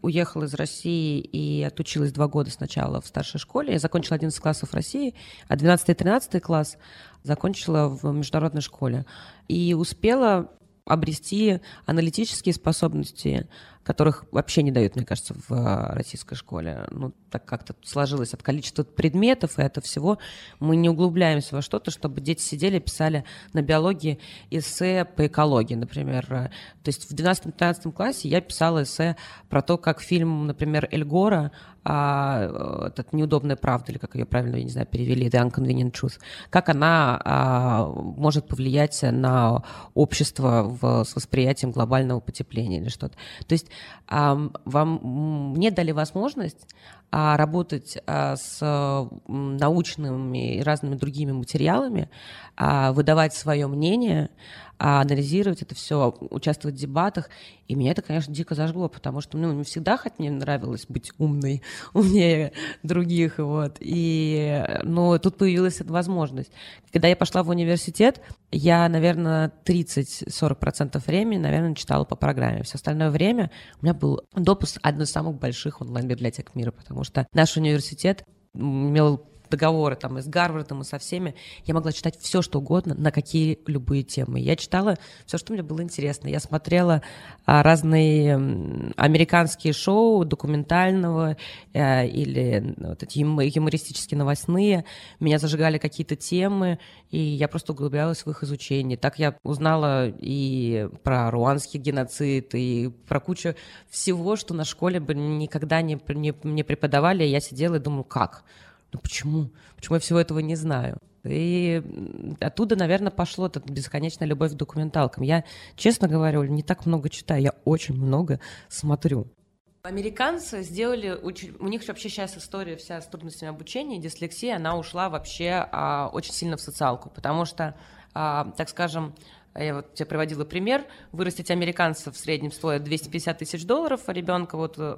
уехала из России и отучилась два года сначала в старшей школе. Я закончила 11 классов России, а 12 и 13 класс закончила в международной школе. И успела обрести аналитические способности, которых вообще не дают, мне кажется, в а, российской школе. Ну, так как-то сложилось от количества предметов и это всего. Мы не углубляемся во что-то, чтобы дети сидели, писали на биологии эссе по экологии, например. То есть в 12-15 классе я писала эссе про то, как фильм, например, Эльгора а, этот «Неудобная правда», или как ее правильно, я не знаю, перевели, «The Unconvenient Truth», как она а, может повлиять на общество в, с восприятием глобального потепления или что-то. То есть а, вам, мне дали возможность а, работать а, с научными и разными другими материалами, а, выдавать свое мнение, анализировать это все, участвовать в дебатах. И меня это, конечно, дико зажгло, потому что ну, мне всегда хоть мне нравилось быть умной, умнее других. Вот. И, но тут появилась эта возможность. Когда я пошла в университет, я, наверное, 30-40% времени, наверное, читала по программе. Все остальное время у меня был допуск одной из самых больших онлайн-библиотек мира, потому что наш университет имел договоры там и с Гарвардом, и со всеми. Я могла читать все, что угодно, на какие любые темы. Я читала все, что мне было интересно. Я смотрела а, разные американские шоу документального а, или вот эти юмористические новостные. Меня зажигали какие-то темы, и я просто углублялась в их изучение. Так я узнала и про руанский геноцид, и про кучу всего, что на школе бы никогда не, не, не преподавали. Я сидела и думала, как? Ну почему? Почему я всего этого не знаю? И оттуда, наверное, пошло эта бесконечная любовь к документалкам. Я, честно говорю, не так много читаю, я очень много смотрю. Американцы сделали, у них вообще сейчас история вся с трудностями обучения, дислексия, она ушла вообще а, очень сильно в социалку, потому что, а, так скажем, я вот тебе приводила пример, вырастить американцев в среднем стоит 250 тысяч долларов, а ребенка вот э,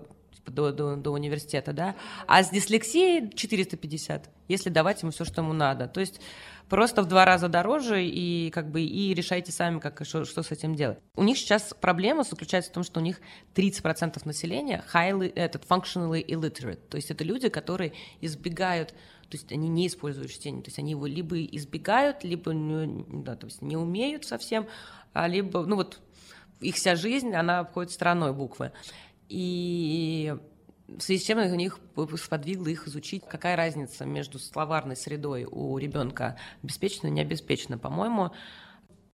до, до, до университета, да, а с дислексией 450, если давать ему все, что ему надо. То есть просто в два раза дороже, и как бы и решайте сами, как, что, что с этим делать. У них сейчас проблема заключается в том, что у них 30% населения highly, этот, functionally illiterate, то есть это люди, которые избегают то есть они не используют чтение, то есть они его либо избегают, либо да, то есть не умеют совсем, а либо, ну вот их вся жизнь, она обходит стороной буквы. И в связи с чем у них сподвигло их изучить, какая разница между словарной средой у ребенка обеспечена и необеспечена. По-моему,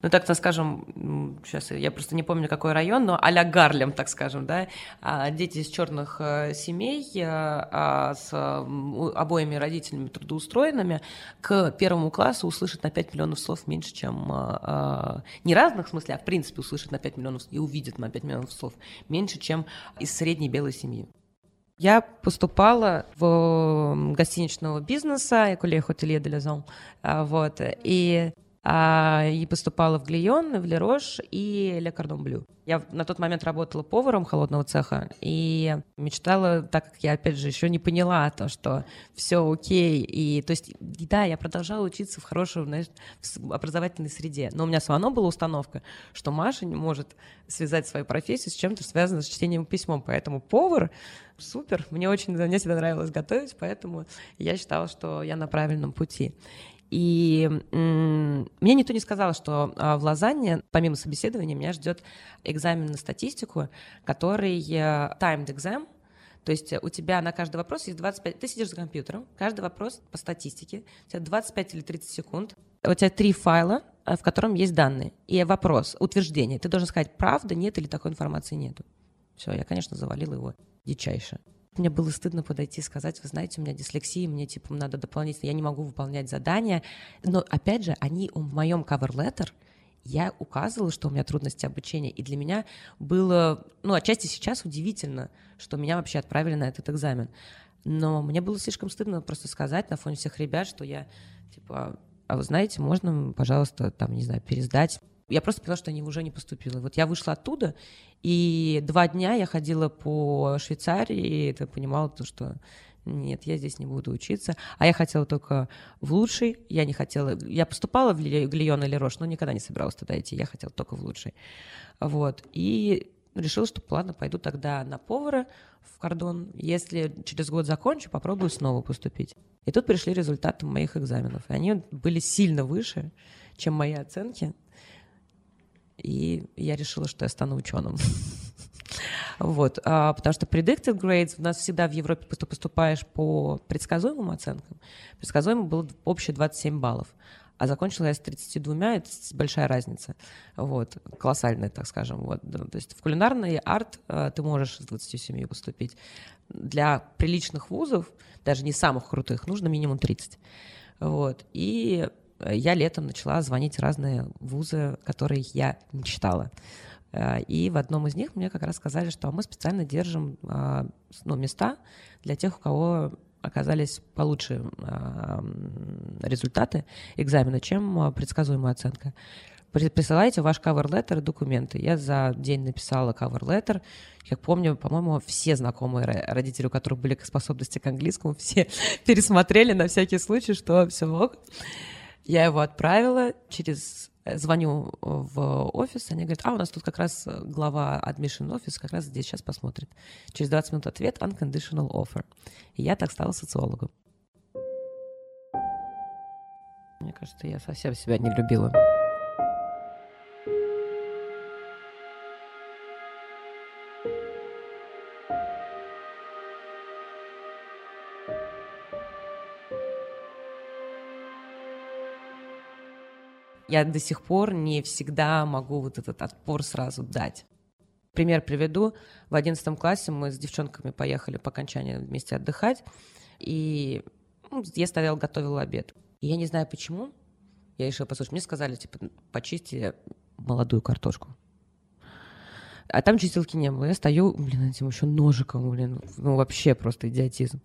ну так, скажем, сейчас я просто не помню, какой район, но а-ля Гарлем, так скажем, да, а дети из черных э, семей э, а с обоими родителями трудоустроенными к первому классу услышат на 5 миллионов слов меньше, чем э, не разных в смысле, а в принципе услышат на 5 миллионов и увидят на 5 миллионов слов меньше, чем из средней белой семьи. Я поступала в гостиничного бизнеса, Эколе Хотелье де Лезон, вот, и а, и поступала в Глион, в Лерош и Ле Кордон Блю. Я на тот момент работала поваром холодного цеха и мечтала, так как я, опять же, еще не поняла то, что все окей. И, то есть, да, я продолжала учиться в хорошей, знаешь, в образовательной среде. Но у меня все равно была установка, что Маша не может связать свою профессию с чем-то связанным с чтением письмом. Поэтому повар супер, мне очень, мне всегда нравилось готовить, поэтому я считала, что я на правильном пути. И мне никто не сказал, что а, в Лозанне, помимо собеседования, меня ждет экзамен на статистику, который э, timed exam, то есть у тебя на каждый вопрос есть 25... Ты сидишь за компьютером, каждый вопрос по статистике, у тебя 25 или 30 секунд, у тебя три файла, э, в котором есть данные, и вопрос, утверждение. Ты должен сказать, правда, нет или такой информации нету. Все, я, конечно, завалила его дичайше. Мне было стыдно подойти и сказать, вы знаете, у меня дислексия, мне типа надо дополнительно, я не могу выполнять задания. Но опять же, они в моем cover letter я указывала, что у меня трудности обучения, и для меня было, ну, отчасти сейчас удивительно, что меня вообще отправили на этот экзамен. Но мне было слишком стыдно просто сказать на фоне всех ребят, что я, типа, а вы знаете, можно, пожалуйста, там, не знаю, пересдать я просто поняла, что я уже не поступила. Вот я вышла оттуда, и два дня я ходила по Швейцарии, и понимала то, что нет, я здесь не буду учиться. А я хотела только в лучший, я не хотела... Я поступала в Глион или Рош, но никогда не собиралась туда идти, я хотела только в лучший. Вот, и решила, что ладно, пойду тогда на повара в кордон. Если через год закончу, попробую снова поступить. И тут пришли результаты моих экзаменов. И они были сильно выше, чем мои оценки и я решила, что я стану ученым. Вот, а, потому что predicted grades у нас всегда в Европе поступаешь по предсказуемым оценкам. Предсказуемым было общее 27 баллов, а закончила я с 32, это большая разница, вот, колоссальная, так скажем, вот, то есть в кулинарный арт а, ты можешь с 27 поступить. Для приличных вузов, даже не самых крутых, нужно минимум 30, вот, и я летом начала звонить разные вузы, которые я мечтала. Э, и в одном из них мне как раз сказали, что мы специально держим а, ну, места для тех, у кого оказались получше а, результаты экзамена, чем предсказуемая оценка. Присылайте ваш cover letter и документы. Я за день написала cover letter. Как помню, по-моему, все знакомые родители, у которых были способности к английскому, все пересмотрели на всякий случай, что все ок. Я его отправила через э, звоню в офис, они говорят, а, у нас тут как раз э, глава admission офис как раз здесь сейчас посмотрит. Через 20 минут ответ unconditional offer. И я так стала социологом. Мне кажется, я совсем себя не любила. Я до сих пор не всегда могу вот этот отпор сразу дать. Пример приведу. В одиннадцатом классе мы с девчонками поехали по окончании вместе отдыхать, и ну, я стоял, готовил обед. И я не знаю почему, я решила послушать. Мне сказали, типа, почисти молодую картошку. А там чистилки не было. Я стою, блин, этим еще ножиком, блин, ну вообще просто идиотизм.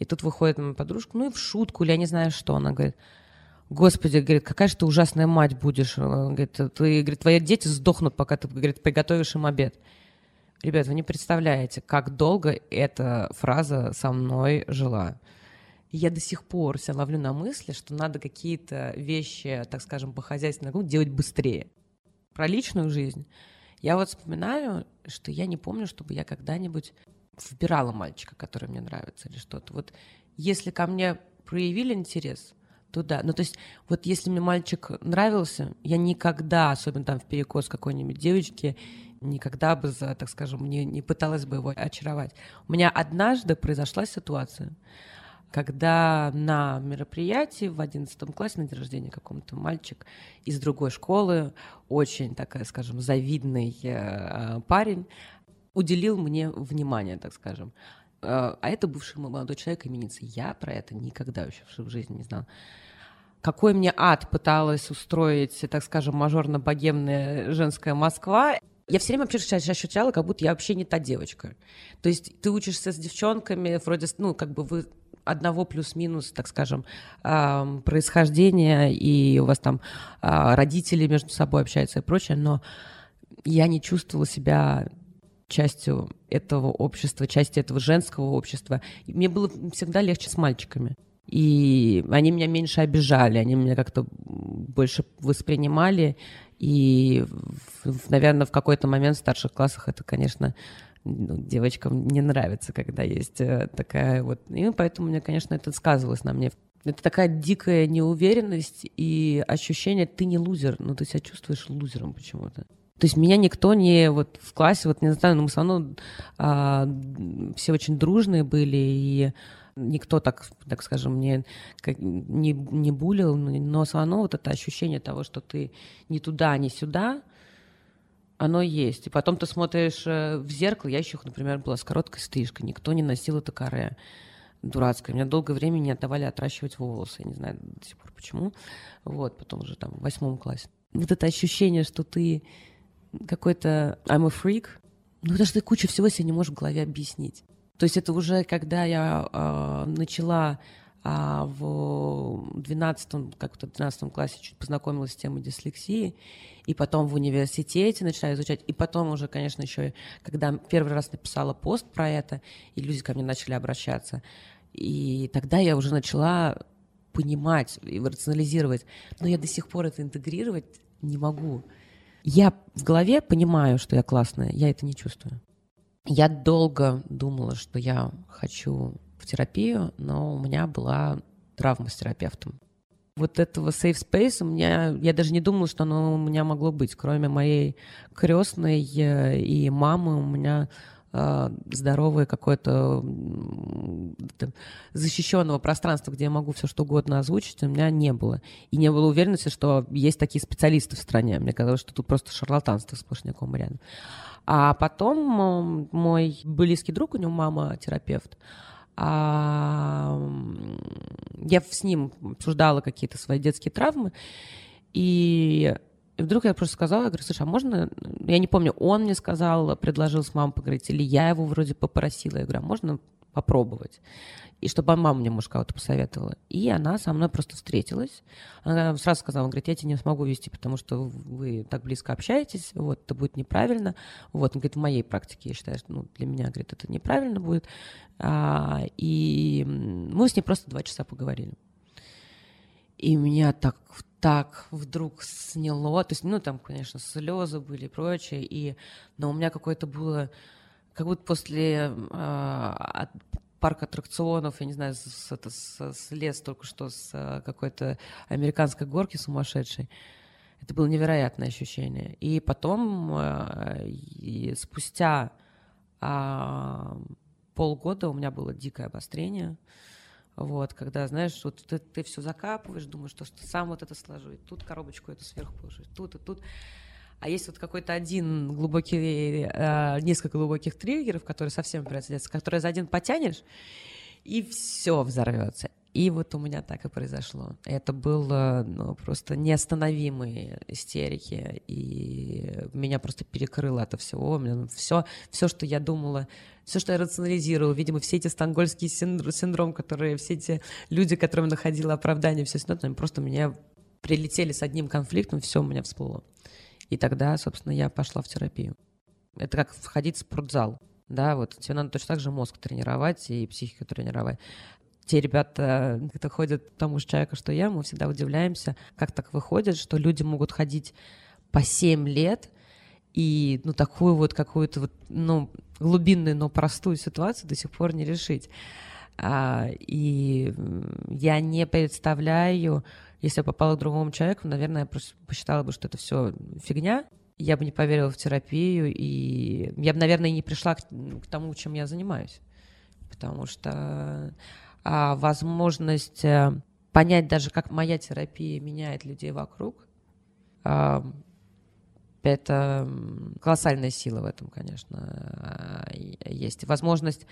И тут выходит моя подружка, ну и в шутку, или я не знаю что, она говорит, Господи, говорит, какая же ты ужасная мать будешь. Говорит, ты, говорит, твои дети сдохнут, пока ты, говорит, приготовишь им обед. Ребят, вы не представляете, как долго эта фраза со мной жила. Я до сих пор себя ловлю на мысли, что надо какие-то вещи, так скажем, по хозяйственному делать быстрее. Про личную жизнь. Я вот вспоминаю, что я не помню, чтобы я когда-нибудь выбирала мальчика, который мне нравится или что-то. Вот если ко мне проявили интерес, туда. Ну, то есть, вот если мне мальчик нравился, я никогда, особенно там в перекос какой-нибудь девочки, никогда бы, за, так скажем, не, не пыталась бы его очаровать. У меня однажды произошла ситуация, когда на мероприятии в одиннадцатом классе на день рождения каком-то мальчик из другой школы, очень, такая, скажем, завидный э, парень, уделил мне внимание, так скажем. Э, а это бывший молодой человек именинницы. Я про это никогда еще в жизни не знала. Какой мне ад пыталась устроить, так скажем, мажорно-богемная женская Москва, я все время вообще ощущала, как будто я вообще не та девочка. То есть ты учишься с девчонками, вроде, ну, как бы вы одного плюс-минус, так скажем, происхождения, и у вас там а, родители между собой общаются и прочее, но я не чувствовала себя частью этого общества, частью этого женского общества. И мне было всегда легче с мальчиками. И они меня меньше обижали, они меня как-то больше воспринимали. И, наверное, в какой-то момент в старших классах это, конечно, ну, девочкам не нравится, когда есть э, такая вот... И поэтому мне, конечно, это сказывалось на мне. Это такая дикая неуверенность и ощущение, ты не лузер, но ты себя чувствуешь лузером почему-то. То есть меня никто не вот в классе, вот не знаю, но мы все равно а, все очень дружные были, и никто так, так скажем, не, не, не булил, но все равно вот это ощущение того, что ты не туда, не сюда, оно есть. И потом ты смотришь э, в зеркало, я еще, например, была с короткой стрижкой, никто не носил это каре дурацкое. Меня долгое время не отдавали отращивать волосы, я не знаю до сих пор почему. Вот, потом уже там в восьмом классе. Вот это ощущение, что ты какой-то I'm a freak, ну, что ты кучу всего себе не можешь в голове объяснить. То есть это уже когда я э, начала а в 12 как-то 12 классе чуть познакомилась с темой дислексии, и потом в университете начала изучать, и потом уже, конечно, еще, когда первый раз написала пост про это, и люди ко мне начали обращаться, и тогда я уже начала понимать и рационализировать, но я до сих пор это интегрировать не могу. Я в голове понимаю, что я классная, я это не чувствую. Я долго думала, что я хочу в терапию, но у меня была травма с терапевтом. Вот этого safe space у меня, я даже не думала, что оно у меня могло быть. Кроме моей крестной э, и мамы, у меня здоровое какое-то защищенного пространства, где я могу все что угодно озвучить, у меня не было. И не было уверенности, что есть такие специалисты в стране. Мне казалось, что тут просто шарлатанство сплошняком рядом. А потом мой близкий друг, у него мама терапевт, а, я с ним обсуждала какие-то свои детские травмы, и вдруг я просто сказала, я говорю, слушай, а можно, я не помню, он мне сказал, предложил с мамой поговорить, или я его вроде попросила, я говорю, а можно попробовать? и чтобы мама мне, может, кого-то посоветовала. И она со мной просто встретилась. Она сразу сказала, он говорит, я тебя не смогу вести, потому что вы так близко общаетесь, вот, это будет неправильно. Вот, он говорит, в моей практике, я считаю, что ну, для меня, говорит, это неправильно будет. А, и мы с ней просто два часа поговорили. И меня так, так вдруг сняло. То есть, ну, там, конечно, слезы были и прочее. И, но у меня какое-то было как будто после э, парк аттракционов, я не знаю, с, это, с, слез только что с э, какой-то американской горки сумасшедшей. Это было невероятное ощущение. И потом, э, и спустя а, полгода у меня было дикое обострение. Вот, когда, знаешь, вот ты, ты все закапываешь, думаешь, что, что сам вот это сложу, и тут коробочку эту сверху положу, тут и тут. А есть вот какой-то один глубокий, э, несколько глубоких триггеров, которые совсем прицелятся, которые за один потянешь, и все взорвется. И вот у меня так и произошло. Это было ну, просто неостановимые истерики, и меня просто перекрыло это всего. Все, все, что я думала, все, что я рационализировала, видимо, все эти стангольские синдром, синдром которые, все эти люди, которым находила оправдание, все остальное, просто меня прилетели с одним конфликтом, все у меня всплыло. И тогда, собственно, я пошла в терапию. Это как входить в спортзал. Да, вот тебе надо точно так же мозг тренировать и психику тренировать. Те ребята, кто ходят к тому же человеку, что я, мы всегда удивляемся, как так выходит, что люди могут ходить по 7 лет и ну, такую вот какую-то вот, ну, глубинную, но простую ситуацию до сих пор не решить. А, и я не представляю, если я попала к другому человеку, наверное, я посчитала бы, что это все фигня. Я бы не поверила в терапию, и я бы, наверное, не пришла к, к тому, чем я занимаюсь. Потому что возможность а, понять даже, как моя терапия меняет людей вокруг, а, это колоссальная сила в этом, конечно, а, есть. Возможность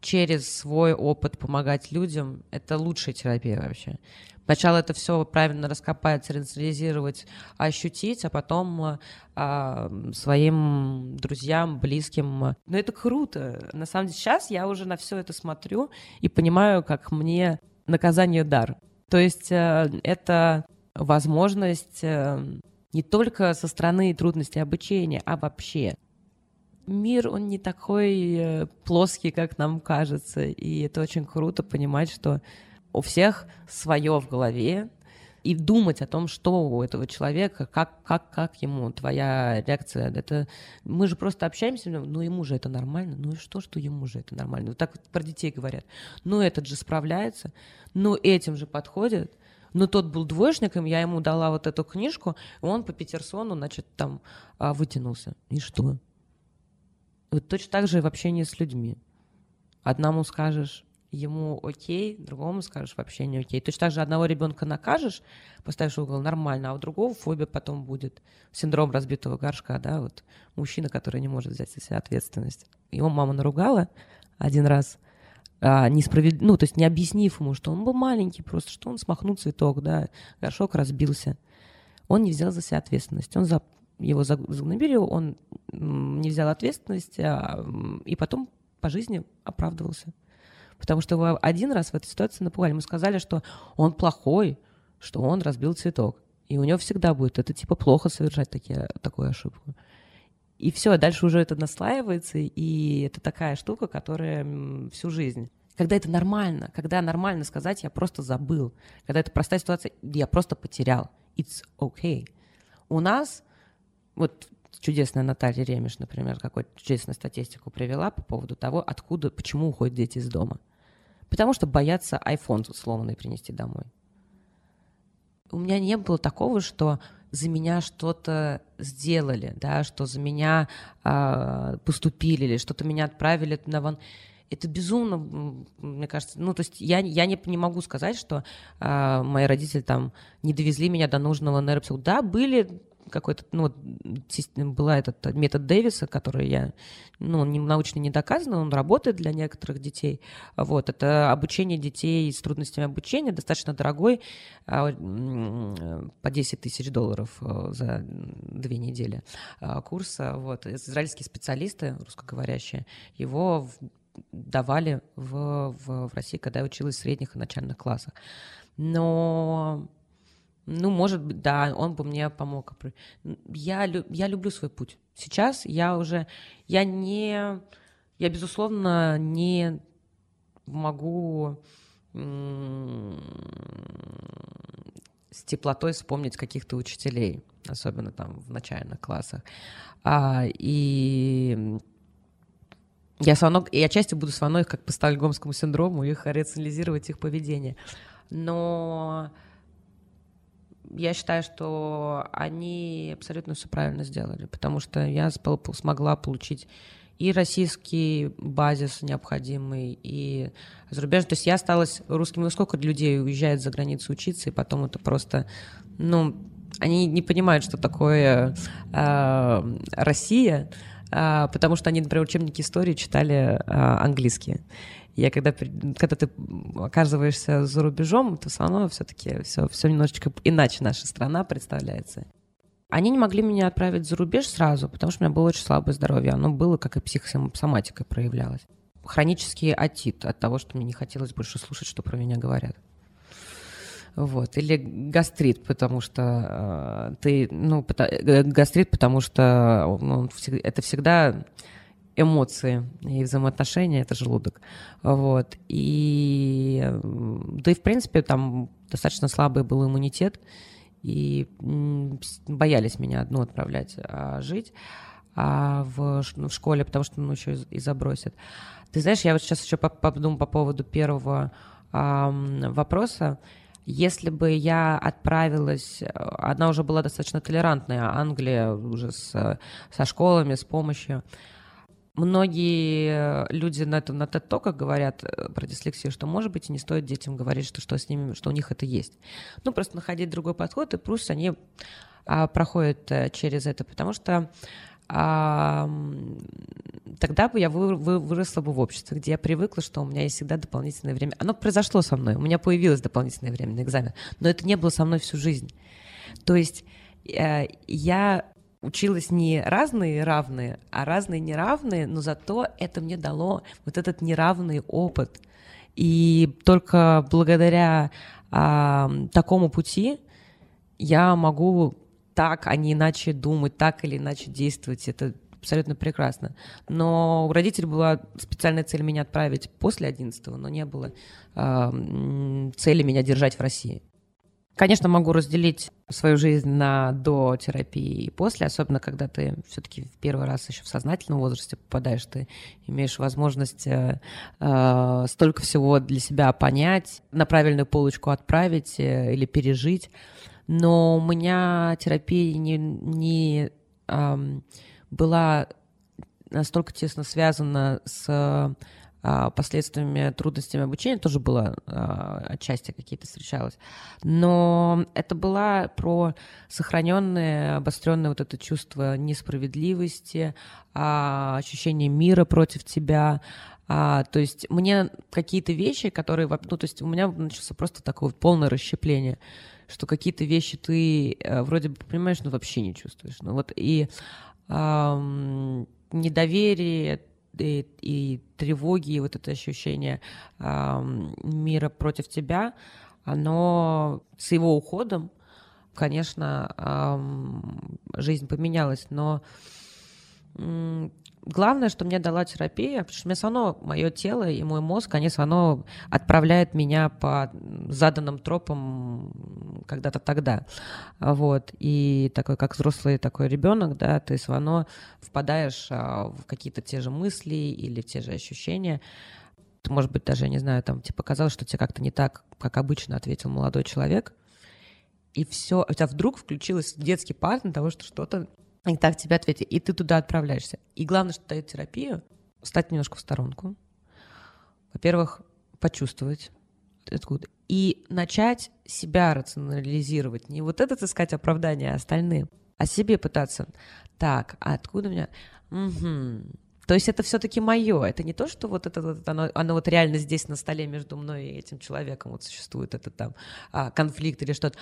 через свой опыт помогать людям — это лучшая терапия вообще. Сначала это все правильно раскопать, рационализировать, ощутить, а потом а, своим друзьям, близким. Но это круто. На самом деле сейчас я уже на все это смотрю и понимаю, как мне наказание дар. То есть э, это возможность э, не только со стороны трудностей обучения, а вообще мир, он не такой э, плоский, как нам кажется. И это очень круто понимать, что у всех свое в голове, и думать о том, что у этого человека, как, как, как ему твоя реакция. Это мы же просто общаемся, ну ему же это нормально, ну и что, что ему же это нормально. Вот так вот про детей говорят. Ну этот же справляется, ну этим же подходит. Но тот был двоечником, я ему дала вот эту книжку, он по Петерсону, значит, там а, вытянулся. И что? Вот точно так же в общении с людьми. Одному скажешь, ему окей, другому скажешь вообще не окей. Точно так же одного ребенка накажешь, поставишь угол нормально, а у другого фобия потом будет. Синдром разбитого горшка, да, вот мужчина, который не может взять на себя ответственность. Его мама наругала один раз, а, несправед... ну, то есть не объяснив ему, что он был маленький просто, что он смахнул цветок, да, горшок разбился. Он не взял за себя ответственность. Он за его загнобили, он не взял ответственность, а, и потом по жизни оправдывался. Потому что его один раз в этой ситуации напугали. Мы сказали, что он плохой, что он разбил цветок. И у него всегда будет это типа плохо совершать такие, такую ошибку. И все, дальше уже это наслаивается, и это такая штука, которая всю жизнь. Когда это нормально, когда нормально сказать, я просто забыл. Когда это простая ситуация, я просто потерял. It's okay. У нас вот чудесная Наталья Ремеш, например, какую-то чудесную статистику привела по поводу того, откуда, почему уходят дети из дома. Потому что боятся iPhone сломанный принести домой. У меня не было такого, что за меня что-то сделали, да, что за меня э, поступили или что-то меня отправили на вон. Это безумно, мне кажется. Ну, то есть я, я не, не могу сказать, что э, мои родители там не довезли меня до нужного нейропсихолога. Да, были какой-то, ну, была этот метод Дэвиса, который я, ну, он научно не доказан, он работает для некоторых детей. Вот, это обучение детей с трудностями обучения, достаточно дорогой, а, по 10 тысяч долларов э, за две недели а, курса. Вот, израильские специалисты, русскоговорящие, его давали в, в, в России, когда я училась в средних и начальных классах. Но ну, может быть, да, он бы мне помог. Я, я люблю свой путь. Сейчас я уже, я не, я, безусловно, не могу с теплотой вспомнить каких-то учителей, особенно там в начальных классах. А, и Я, все равно, я отчасти буду все их как по стокгольмскому синдрому, их рационализировать их поведение. Но я считаю, что они абсолютно все правильно сделали, потому что я смогла получить и российский базис необходимый, и зарубежный. То есть я осталась русским. Ну, сколько людей уезжает за границу учиться, и потом это просто, ну, они не понимают, что такое э, Россия, э, потому что они, например, учебники истории читали э, английские. Я когда, когда ты оказываешься за рубежом, то все равно все-таки все, все немножечко иначе наша страна представляется. Они не могли меня отправить за рубеж сразу, потому что у меня было очень слабое здоровье. Оно было, как и психосоматика проявлялось. Хронический атит от того, что мне не хотелось больше слушать, что про меня говорят. Вот. Или гастрит, потому что э, ты, ну, э, гастрит, потому что ну, это всегда эмоции и взаимоотношения, это желудок. Вот. И, да и, в принципе, там достаточно слабый был иммунитет, и боялись меня одну отправлять а, жить а в, ну, в школе, потому что ну, еще и, забросят. Ты знаешь, я вот сейчас еще подумаю по поводу первого а, вопроса. Если бы я отправилась, она уже была достаточно толерантная, Англия уже с, со школами, с помощью. Многие люди на, этом, на TED говорят э, про дислексию, что, может быть, и не стоит детям говорить, что, что, с ними, что у них это есть. Ну, просто находить другой подход, и пусть они а, проходят а, через это, потому что а, тогда бы я вы, вы, выросла бы в обществе, где я привыкла, что у меня есть всегда дополнительное время. Оно произошло со мной, у меня появилось дополнительное время на экзамен, но это не было со мной всю жизнь. То есть э, я училась не разные равные, а разные неравные, но зато это мне дало вот этот неравный опыт. И только благодаря а, такому пути я могу так, а не иначе думать, так или иначе действовать. Это абсолютно прекрасно. Но у родителей была специальная цель меня отправить после 11 но не было э, цели меня держать в России. Конечно, могу разделить свою жизнь на до терапии и после, особенно когда ты все-таки в первый раз еще в сознательном возрасте попадаешь, ты имеешь возможность э, э, столько всего для себя понять, на правильную полочку отправить э, или пережить. Но у меня терапия не, не э, была настолько тесно связана с последствиями, трудностями обучения тоже было а, отчасти какие-то встречалось. Но это было про сохраненное, обостренное вот это чувство несправедливости, а, ощущение мира против тебя. То есть мне какие-то вещи, которые... Ну, то есть у меня начался просто такое полное расщепление что какие-то вещи ты э, вроде бы понимаешь, но вообще не чувствуешь. Ну вот и эм, недоверие, и, и тревоги, и вот это ощущение э, мира против тебя, оно с его уходом, конечно, э, жизнь поменялась, но главное, что мне дала терапия, потому что мне все равно мое тело и мой мозг, они все равно отправляют меня по заданным тропам когда-то тогда. Вот. И такой, как взрослый такой ребенок, да, ты все равно впадаешь а, в какие-то те же мысли или в те же ощущения. Ты, может быть, даже, не знаю, там, тебе показалось, что тебе как-то не так, как обычно ответил молодой человек, и все, у тебя вдруг включился детский паттерн того, что что-то и так тебе ответили, и ты туда отправляешься. И главное, что дает терапию, стать немножко в сторонку. Во-первых, почувствовать откуда. И начать себя рационализировать. Не вот это, искать оправдание остальным, а себе пытаться. Так, а откуда у меня... Угу. То есть это все-таки мое. Это не то, что вот это вот, оно, оно вот реально здесь на столе между мной и этим человеком вот существует этот там а, конфликт или что-то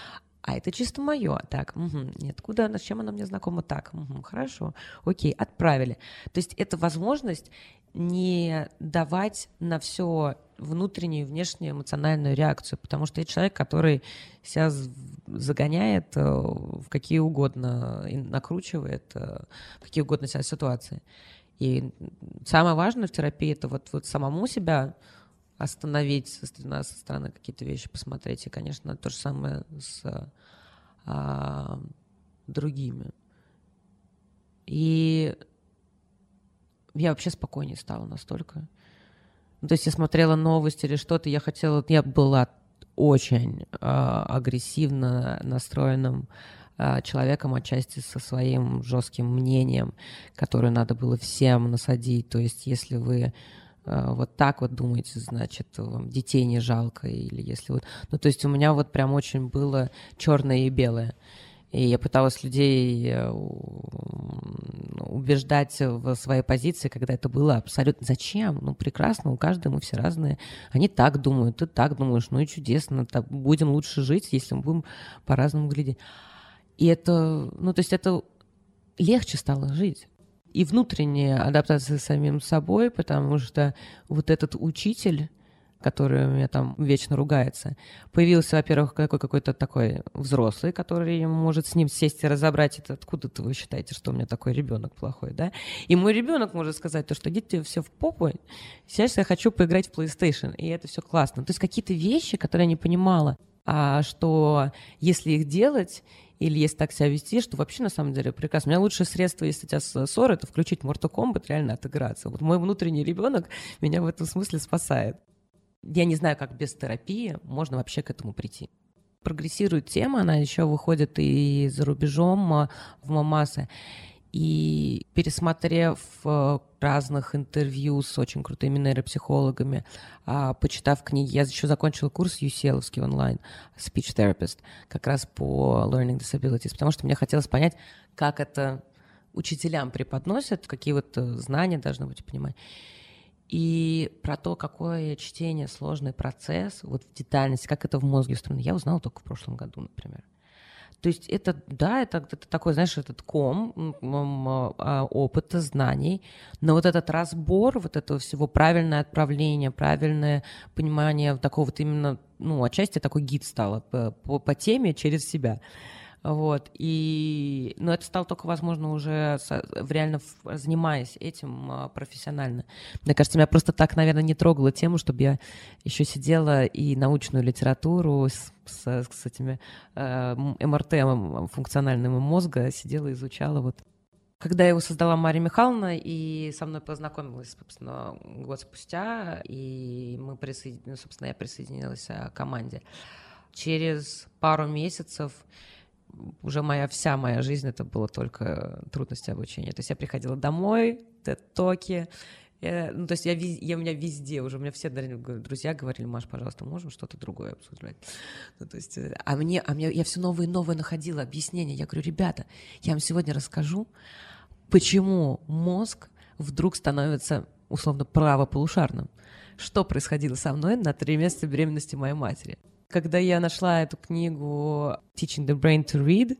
а это чисто мое. Так, угу. нет, куда, с чем она мне знакома? Так, угу, хорошо, окей, отправили. То есть это возможность не давать на все внутреннюю и внешнюю эмоциональную реакцию, потому что я человек, который себя загоняет э, в какие угодно и накручивает э, в какие угодно себя ситуации. И самое важное в терапии это вот, вот самому себя остановить со стороны, со стороны какие-то вещи, посмотреть. И, конечно, то же самое с а, другими. И я вообще спокойнее стала настолько. Ну, то есть я смотрела новости или что-то, я хотела, я была очень э, агрессивно настроенным э, человеком, отчасти со своим жестким мнением, которое надо было всем насадить. То есть если вы вот так вот думаете, значит, вам детей не жалко, или если вот... Ну, то есть у меня вот прям очень было черное и белое. И я пыталась людей э, убеждать в своей позиции, когда это было абсолютно... Зачем? Ну, прекрасно, у каждого мы все разные. Они так думают, ты так думаешь, ну и чудесно. Будем лучше жить, если мы будем по-разному глядеть. И это, ну, то есть это легче стало жить. И внутренняя адаптация с самим собой, потому что вот этот учитель, который у меня там вечно ругается. Появился, во-первых, какой какой-то такой взрослый, который может с ним сесть и разобрать это, откуда-то вы считаете, что у меня такой ребенок плохой, да? И мой ребенок может сказать то, что идите все в попу, сейчас я хочу поиграть в PlayStation, и это все классно. То есть какие-то вещи, которые я не понимала, а что если их делать, или если так себя вести, что вообще на самом деле прекрасно. У меня лучшее средство, если у тебя ссора, это включить Mortal Kombat, реально отыграться. Вот мой внутренний ребенок меня в этом смысле спасает. Я не знаю, как без терапии можно вообще к этому прийти. Прогрессирует тема, она еще выходит и за рубежом а, в Мамасы. И пересмотрев э, разных интервью с очень крутыми нейропсихологами, а, почитав книги, я еще закончила курс UCL онлайн, Speech Therapist, как раз по Learning Disabilities, потому что мне хотелось понять, как это учителям преподносят, какие вот э, знания должны быть понимать. И про то, какое чтение сложный процесс, вот в детальности, как это в мозге устроено, я узнала только в прошлом году, например. То есть это, да, это, это такой, знаешь, этот ком а, опыта, знаний, но вот этот разбор вот этого всего, правильное отправление, правильное понимание такого вот именно, ну, отчасти такой гид стало по, по, по теме через себя. Вот. И, но это стало только возможно уже в реально занимаясь этим а, профессионально. Мне кажется, меня просто так, наверное, не трогала тему, чтобы я еще сидела и научную литературу с, с, с этими э, МРТ, функциональным мозга, сидела, изучала вот когда я его создала Мария Михайловна, и со мной познакомилась, собственно, год спустя, и мы присоединились, собственно, я присоединилась к команде. Через пару месяцев уже моя вся моя жизнь это было только трудности обучения. То есть я приходила домой, тет-токи, я, ну, то есть я, я у меня везде уже, у меня все друзья говорили, Маш, пожалуйста, можем что-то другое обсуждать. Ну, то есть, э, а мне, а мне, я все новые и новые находила объяснения. Я говорю, ребята, я вам сегодня расскажу, почему мозг вдруг становится условно правополушарным. Что происходило со мной на три месяца беременности моей матери. Когда я нашла эту книгу Teaching the Brain to Read,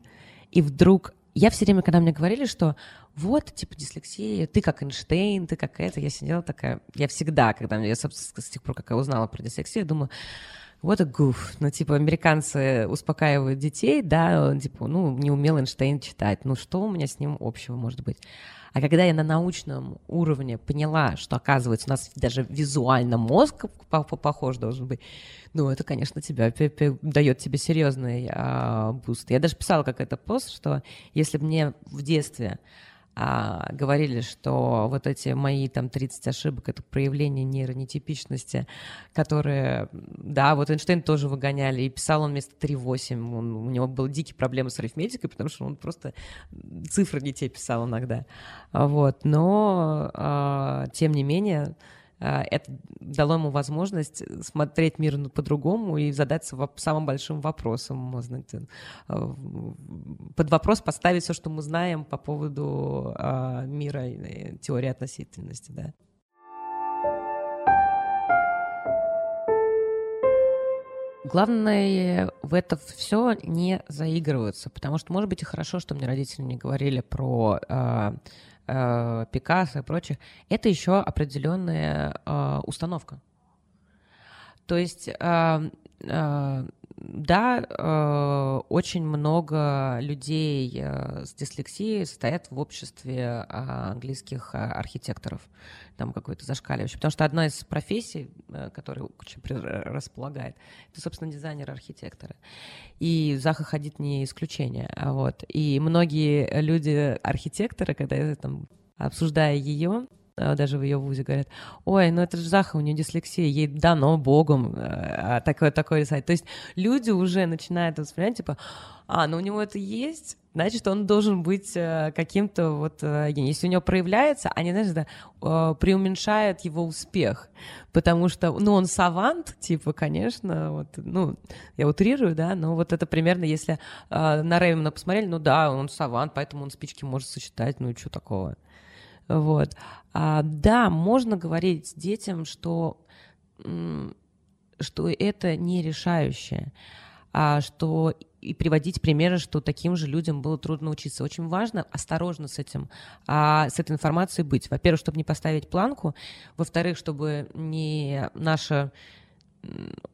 и вдруг я все время, когда мне говорили, что вот, типа, дислексия, ты как Эйнштейн, ты как это, я сидела такая, я всегда, когда я, собственно, с тех пор, как я узнала про дислексию, думаю, вот a goof. Ну, типа, американцы успокаивают детей, да, типа, ну, не умел Эйнштейн читать. Ну, что у меня с ним общего может быть? А когда я на научном уровне поняла, что, оказывается, у нас даже визуально мозг похож должен быть, ну, это, конечно, тебя дает тебе серьезный а, буст. Я даже писала как это пост, что если бы мне в детстве а, говорили, что вот эти мои там 30 ошибок — это проявление нейронетипичности, которые, да, вот Эйнштейн тоже выгоняли, и писал он вместо 3.8, он, у него были дикие проблемы с арифметикой, потому что он просто цифры не те писал иногда, вот, но, а, тем не менее, это дало ему возможность смотреть мир по-другому и задаться самым большим вопросом, знаете, а, под вопрос поставить все, что мы знаем по поводу а, мира и теории относительности, да. Главное в это все не заигрываться, потому что, может быть, и хорошо, что мне родители не говорили про Пикассо и прочих, это еще определенная э, установка. То есть, э, э, да, э, очень много людей э, с дислексией стоят в обществе э, английских архитекторов там какой-то зашкаливающий. Потому что одна из профессий, э, которая очень располагает, это, собственно, дизайнеры-архитекторы. И Заха Хадид не исключение. А вот. И многие люди-архитекторы, когда я там обсуждая ее, а, даже в ее вузе говорят, ой, ну это же Заха, у нее дислексия, ей дано Богом такое, такое рисовать. То есть люди уже начинают воспринимать, типа, а, ну у него это есть, значит, он должен быть э, каким-то вот... Э, если у него проявляется, они, знаешь, да, э, преуменьшают его успех, потому что, ну, он савант, типа, конечно, вот, ну, я утрирую, да, но вот это примерно, если на Реймона посмотрели, ну да, он савант, поэтому он спички может сочетать, ну и что такого. Вот. А, да, можно говорить детям, что, что это не решающее а, что и приводить примеры, что таким же людям было трудно учиться. Очень важно осторожно с этим, а, с этой информацией быть. Во-первых, чтобы не поставить планку, во-вторых, чтобы не наше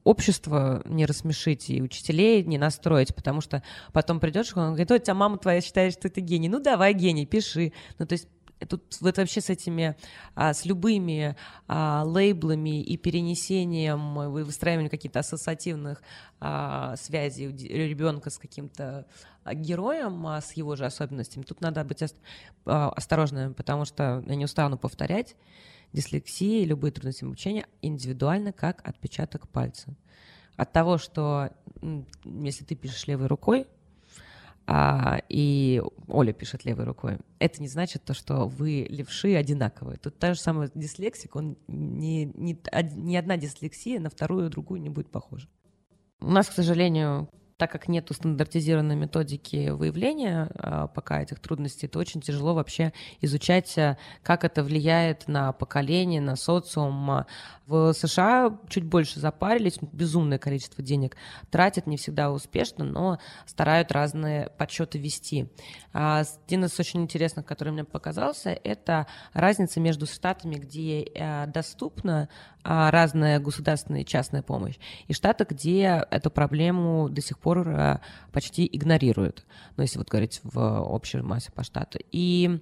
общество не рассмешить и учителей не настроить, потому что потом придешь, он говорит, о, тебя мама твоя считает, что ты гений. Ну, давай, гений, пиши. Ну, то есть тут вот вообще с этими, а, с любыми а, лейблами и перенесением, и выстраиванием каких-то ассоциативных а, связей ребенка с каким-то героем, с его же особенностями, тут надо быть осторожным, потому что я не устану повторять, дислексия и любые трудности обучения индивидуально как отпечаток пальца. От того, что если ты пишешь левой рукой, а, и Оля пишет левой рукой. Это не значит то, что вы левши одинаковые. Тут та же самая дислексик, он не, не, ни одна дислексия на вторую другую не будет похожа. У нас, к сожалению, так как нет стандартизированной методики выявления а, пока этих трудностей, то очень тяжело вообще изучать, а, как это влияет на поколение, на социум. В США чуть больше запарились, безумное количество денег тратят, не всегда успешно, но старают разные подсчеты вести. А, один из очень интересных, который мне показался, это разница между штатами, где доступна разная государственная и частная помощь, и штаты, где эту проблему до сих пор почти игнорируют, ну, если вот говорить в общей массе по штату. И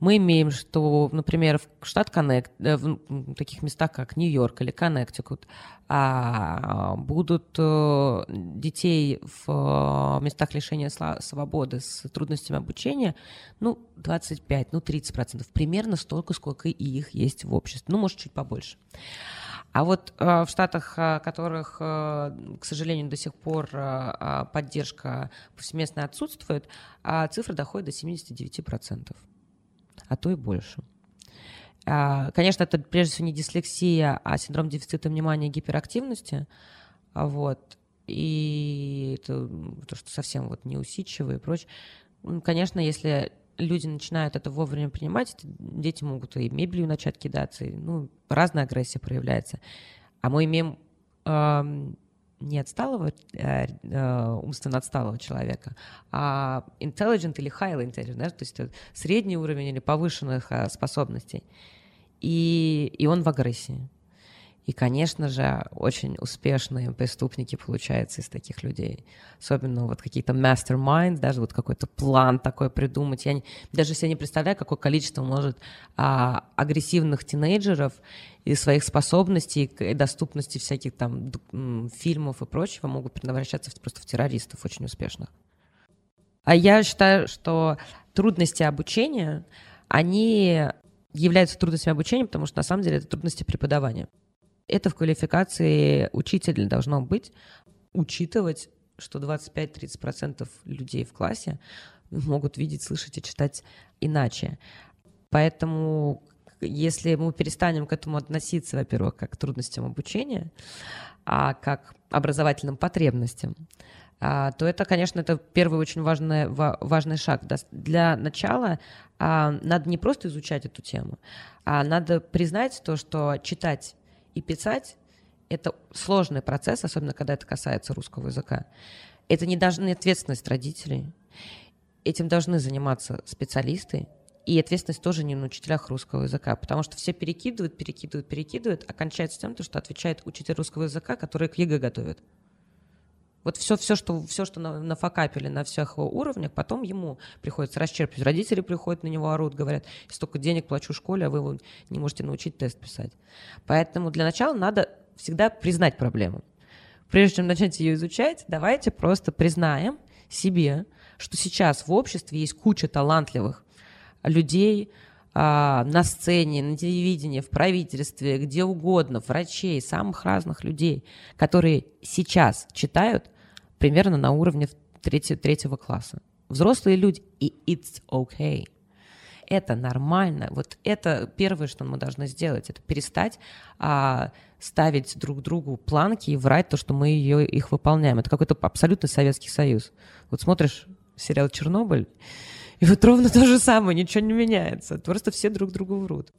мы имеем, что, например, в штат Коннект, э, в таких местах, как Нью-Йорк или Коннектикут, а, будут э, детей в местах лишения свободы с трудностями обучения, ну, 25, ну, 30 процентов, примерно столько, сколько и их есть в обществе, ну, может, чуть побольше. А вот э, в штатах, э, которых, э, к сожалению, до сих пор э, поддержка повсеместно отсутствует, э, цифра доходит до 79%, а то и больше. Э, конечно, это прежде всего не дислексия, а синдром дефицита внимания и гиперактивности. Вот. И это то, что совсем вот неусидчивый и прочее. Конечно, если люди начинают это вовремя принимать, дети могут и мебелью начать кидаться, и, ну, разная агрессия проявляется. А мы имеем э, не отсталого, э, э, умственно отсталого человека, а intelligent или highly intelligent, да, то есть средний уровень или повышенных э, способностей. И, и он в агрессии. И, конечно же, очень успешные преступники получаются из таких людей. Особенно вот какие-то masterminds, даже вот какой-то план такой придумать. Я не, даже себе не представляю, какое количество может а, агрессивных тинейджеров и своих способностей и доступности всяких там фильмов и прочего могут превращаться просто в террористов очень успешных. А я считаю, что трудности обучения, они являются трудностями обучения, потому что на самом деле это трудности преподавания. Это в квалификации учителя должно быть, учитывать, что 25-30% людей в классе могут видеть, слышать и читать иначе. Поэтому если мы перестанем к этому относиться, во-первых, как к трудностям обучения, а как образовательным потребностям, а, то это, конечно, это первый очень важный, важный шаг. Для начала а, надо не просто изучать эту тему, а надо признать то, что читать и писать — это сложный процесс, особенно когда это касается русского языка. Это не должны ответственность родителей. Этим должны заниматься специалисты, и ответственность тоже не на учителях русского языка, потому что все перекидывают, перекидывают, перекидывают, а кончается тем, что отвечает учитель русского языка, который к ЕГЭ готовит. Вот все, все, что, все, что на, нафакапили на всех уровнях, потом ему приходится расчерпывать. Родители приходят на него, орут, говорят, столько денег плачу школе, а вы его не можете научить тест писать. Поэтому для начала надо всегда признать проблему. Прежде чем начать ее изучать, давайте просто признаем себе, что сейчас в обществе есть куча талантливых людей, а, на сцене, на телевидении, в правительстве, где угодно, врачей, самых разных людей, которые сейчас читают примерно на уровне третьего, третьего класса. Взрослые люди, и it's okay. Это нормально. Вот это первое, что мы должны сделать, это перестать а, ставить друг другу планки и врать то, что мы ее, их выполняем. Это какой-то абсолютно Советский Союз. Вот смотришь сериал «Чернобыль», и вот ровно то же самое, ничего не меняется. Просто все друг другу врут.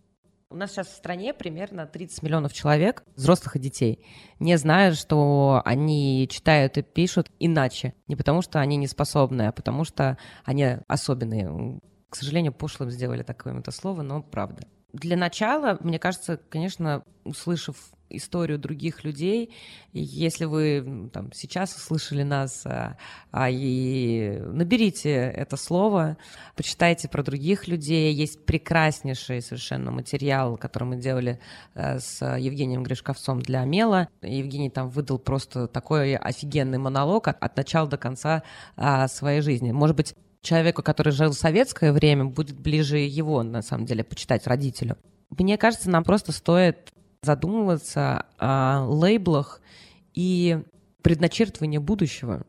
У нас сейчас в стране примерно 30 миллионов человек, взрослых и детей, не знают, что они читают и пишут иначе. Не потому, что они не способны, а потому, что они особенные. К сожалению, пошлым сделали такое это слово, но правда. Для начала, мне кажется, конечно, услышав историю других людей. если вы там, сейчас услышали нас, а, а, и наберите это слово, почитайте про других людей. Есть прекраснейший совершенно материал, который мы делали а, с Евгением Гришковцом для Мела. Евгений там выдал просто такой офигенный монолог от, от начала до конца а, своей жизни. Может быть, человеку, который жил в советское время, будет ближе его, на самом деле, почитать родителю. Мне кажется, нам просто стоит задумываться о лейблах и предначертывании будущего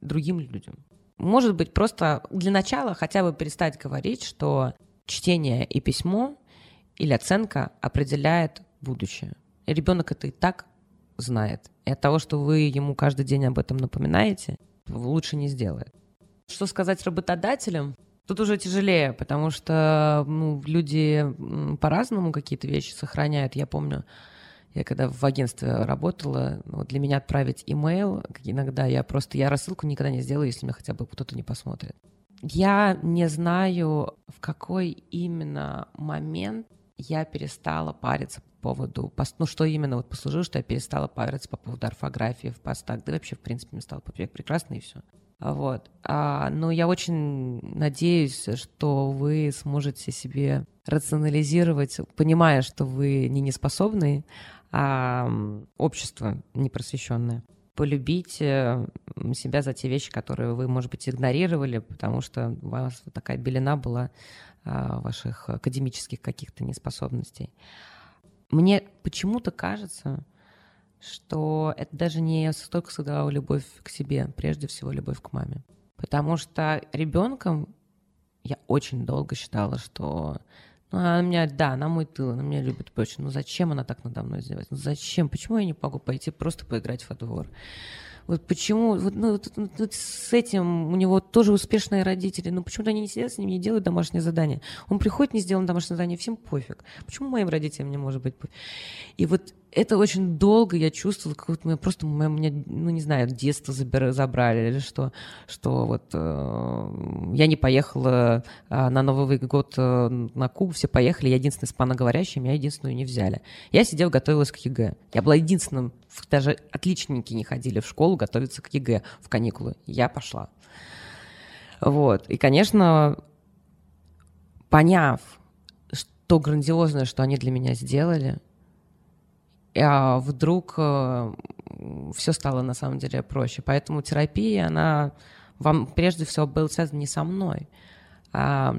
другим людям. Может быть, просто для начала хотя бы перестать говорить, что чтение и письмо или оценка определяет будущее. Ребенок это и так знает. И от того, что вы ему каждый день об этом напоминаете, лучше не сделает. Что сказать работодателям? Тут уже тяжелее, потому что ну, люди по-разному какие-то вещи сохраняют. Я помню, я когда в агентстве работала, ну, для меня отправить имейл, иногда я просто, я рассылку никогда не сделаю, если мне хотя бы кто-то не посмотрит. Я не знаю, в какой именно момент я перестала париться по поводу, ну что именно вот послужило, что я перестала париться по поводу орфографии в постах, да вообще в принципе мне стало прекрасно и все. Вот. А, но я очень надеюсь, что вы сможете себе рационализировать, понимая, что вы не неспособны, а общество непросвещенное. Полюбить э, себя за те вещи, которые вы, может быть, игнорировали, потому что у вас такая белина была а, ваших академических каких-то неспособностей. Мне почему-то кажется, что это даже не столько сыграла любовь к себе, прежде всего любовь к маме. Потому что ребенком я очень долго считала, что ну, она меня, да, она мой тыл, она меня любит больше. Ну зачем она так надо мной издевается? Ну зачем? Почему я не могу пойти просто поиграть во двор? Вот почему, вот, ну, вот, вот с этим у него тоже успешные родители, ну почему-то они не сидят с ним, не делают домашнее задание. Он приходит, не сделан домашнее задание, всем пофиг. Почему моим родителям не может быть пофиг? И вот это очень долго я чувствовала, как будто меня просто меня, ну не знаю, детство забер, забрали или что, что вот э, я не поехала э, на Новый год э, на Кубу, все поехали, я единственная испаноговорящая, меня единственную не взяли. Я сидела, готовилась к ЕГЭ. Я была единственным, даже отличники не ходили в школу готовиться к ЕГЭ в каникулы. Я пошла. Вот. И, конечно, поняв, что грандиозное, что они для меня сделали, а вдруг э, все стало на самом деле проще. Поэтому терапия, она вам прежде всего была связана не со мной, а,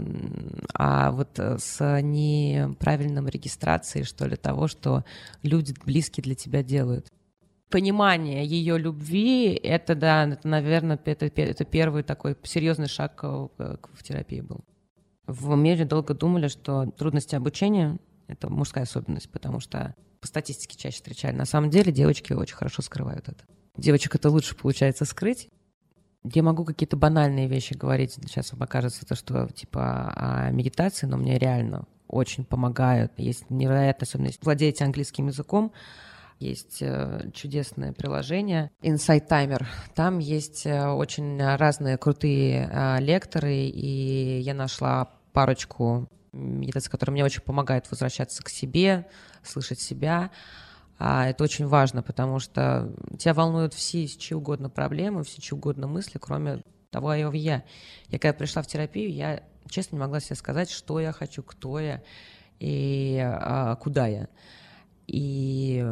а вот с неправильным регистрацией, что ли, того, что люди близкие для тебя делают. Понимание ее любви, это, да, это, наверное, это, это первый такой серьезный шаг в терапии был. В мире долго думали, что трудности обучения — это мужская особенность, потому что по статистике чаще встречали. На самом деле девочки очень хорошо скрывают это. Девочек это лучше получается скрыть. Я могу какие-то банальные вещи говорить. Сейчас вам покажется то, что типа о медитации, но мне реально очень помогают. Есть невероятная особенность. Владеете английским языком, есть э, чудесное приложение Insight Timer. Там есть э, очень разные крутые э, лекторы, и я нашла парочку медитаций, которые мне очень помогают возвращаться к себе, слышать себя. А это очень важно, потому что тебя волнуют все чьи угодно проблемы, все чьи угодно мысли, кроме того я. Я когда пришла в терапию, я честно не могла себе сказать, что я хочу, кто я и а, куда я. И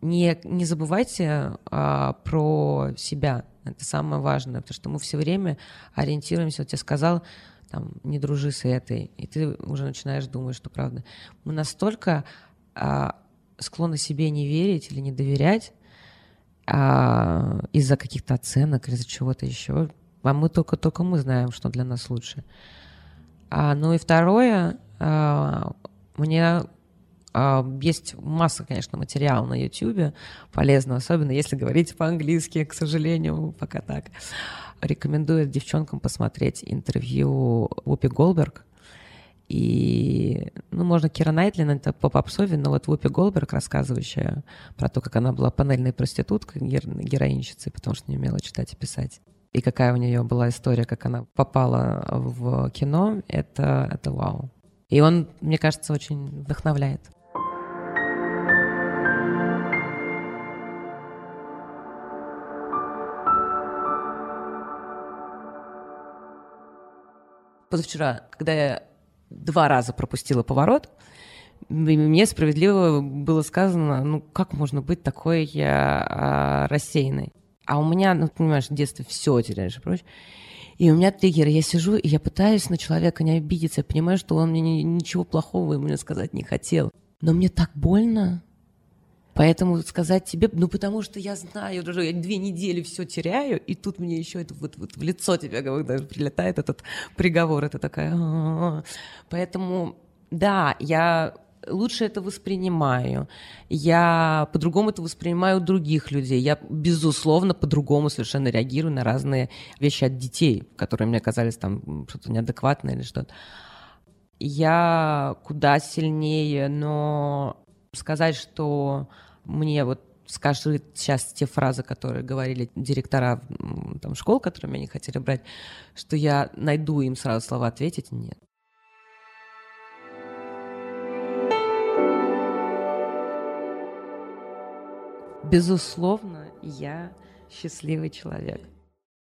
не, не забывайте а, про себя. Это самое важное, потому что мы все время ориентируемся. Вот я сказал, там, не дружи с этой, и ты уже начинаешь думать, что правда. Мы настолько а, склонны себе не верить или не доверять а, из-за каких-то оценок из-за чего-то еще. А мы только, только мы знаем, что для нас лучше. А, ну и второе, а, мне есть масса, конечно, материала на YouTube, полезно, особенно если говорить по-английски, к сожалению, пока так. Рекомендую девчонкам посмотреть интервью Упи Голберг. И, ну, можно Кира Найтлин, это по попсове, но вот Вупи Голберг, рассказывающая про то, как она была панельной проституткой, героинщицей, потому что не умела читать и писать. И какая у нее была история, как она попала в кино, это, это вау. И он, мне кажется, очень вдохновляет. Позавчера, когда я два раза пропустила поворот, мне справедливо было сказано, ну как можно быть такой а, рассеянной. А у меня, ну, понимаешь, в детстве все теряешь и прочее. И у меня триггер, я сижу, и я пытаюсь на человека не обидеться, я понимаю, что он мне ничего плохого ему сказать не хотел. Но мне так больно, Поэтому сказать тебе, ну потому что я знаю, я две недели все теряю, и тут мне еще это вот, вот в лицо тебе когда прилетает этот приговор, это такая. Поэтому да, я лучше это воспринимаю. Я по-другому это воспринимаю у других людей. Я, безусловно, по-другому совершенно реагирую на разные вещи от детей, которые мне казались там что-то неадекватное или что-то. Я куда сильнее, но сказать, что мне вот скажи сейчас те фразы, которые говорили директора там, школ, которые меня не хотели брать, что я найду им сразу слова ответить, нет. Безусловно, я счастливый человек.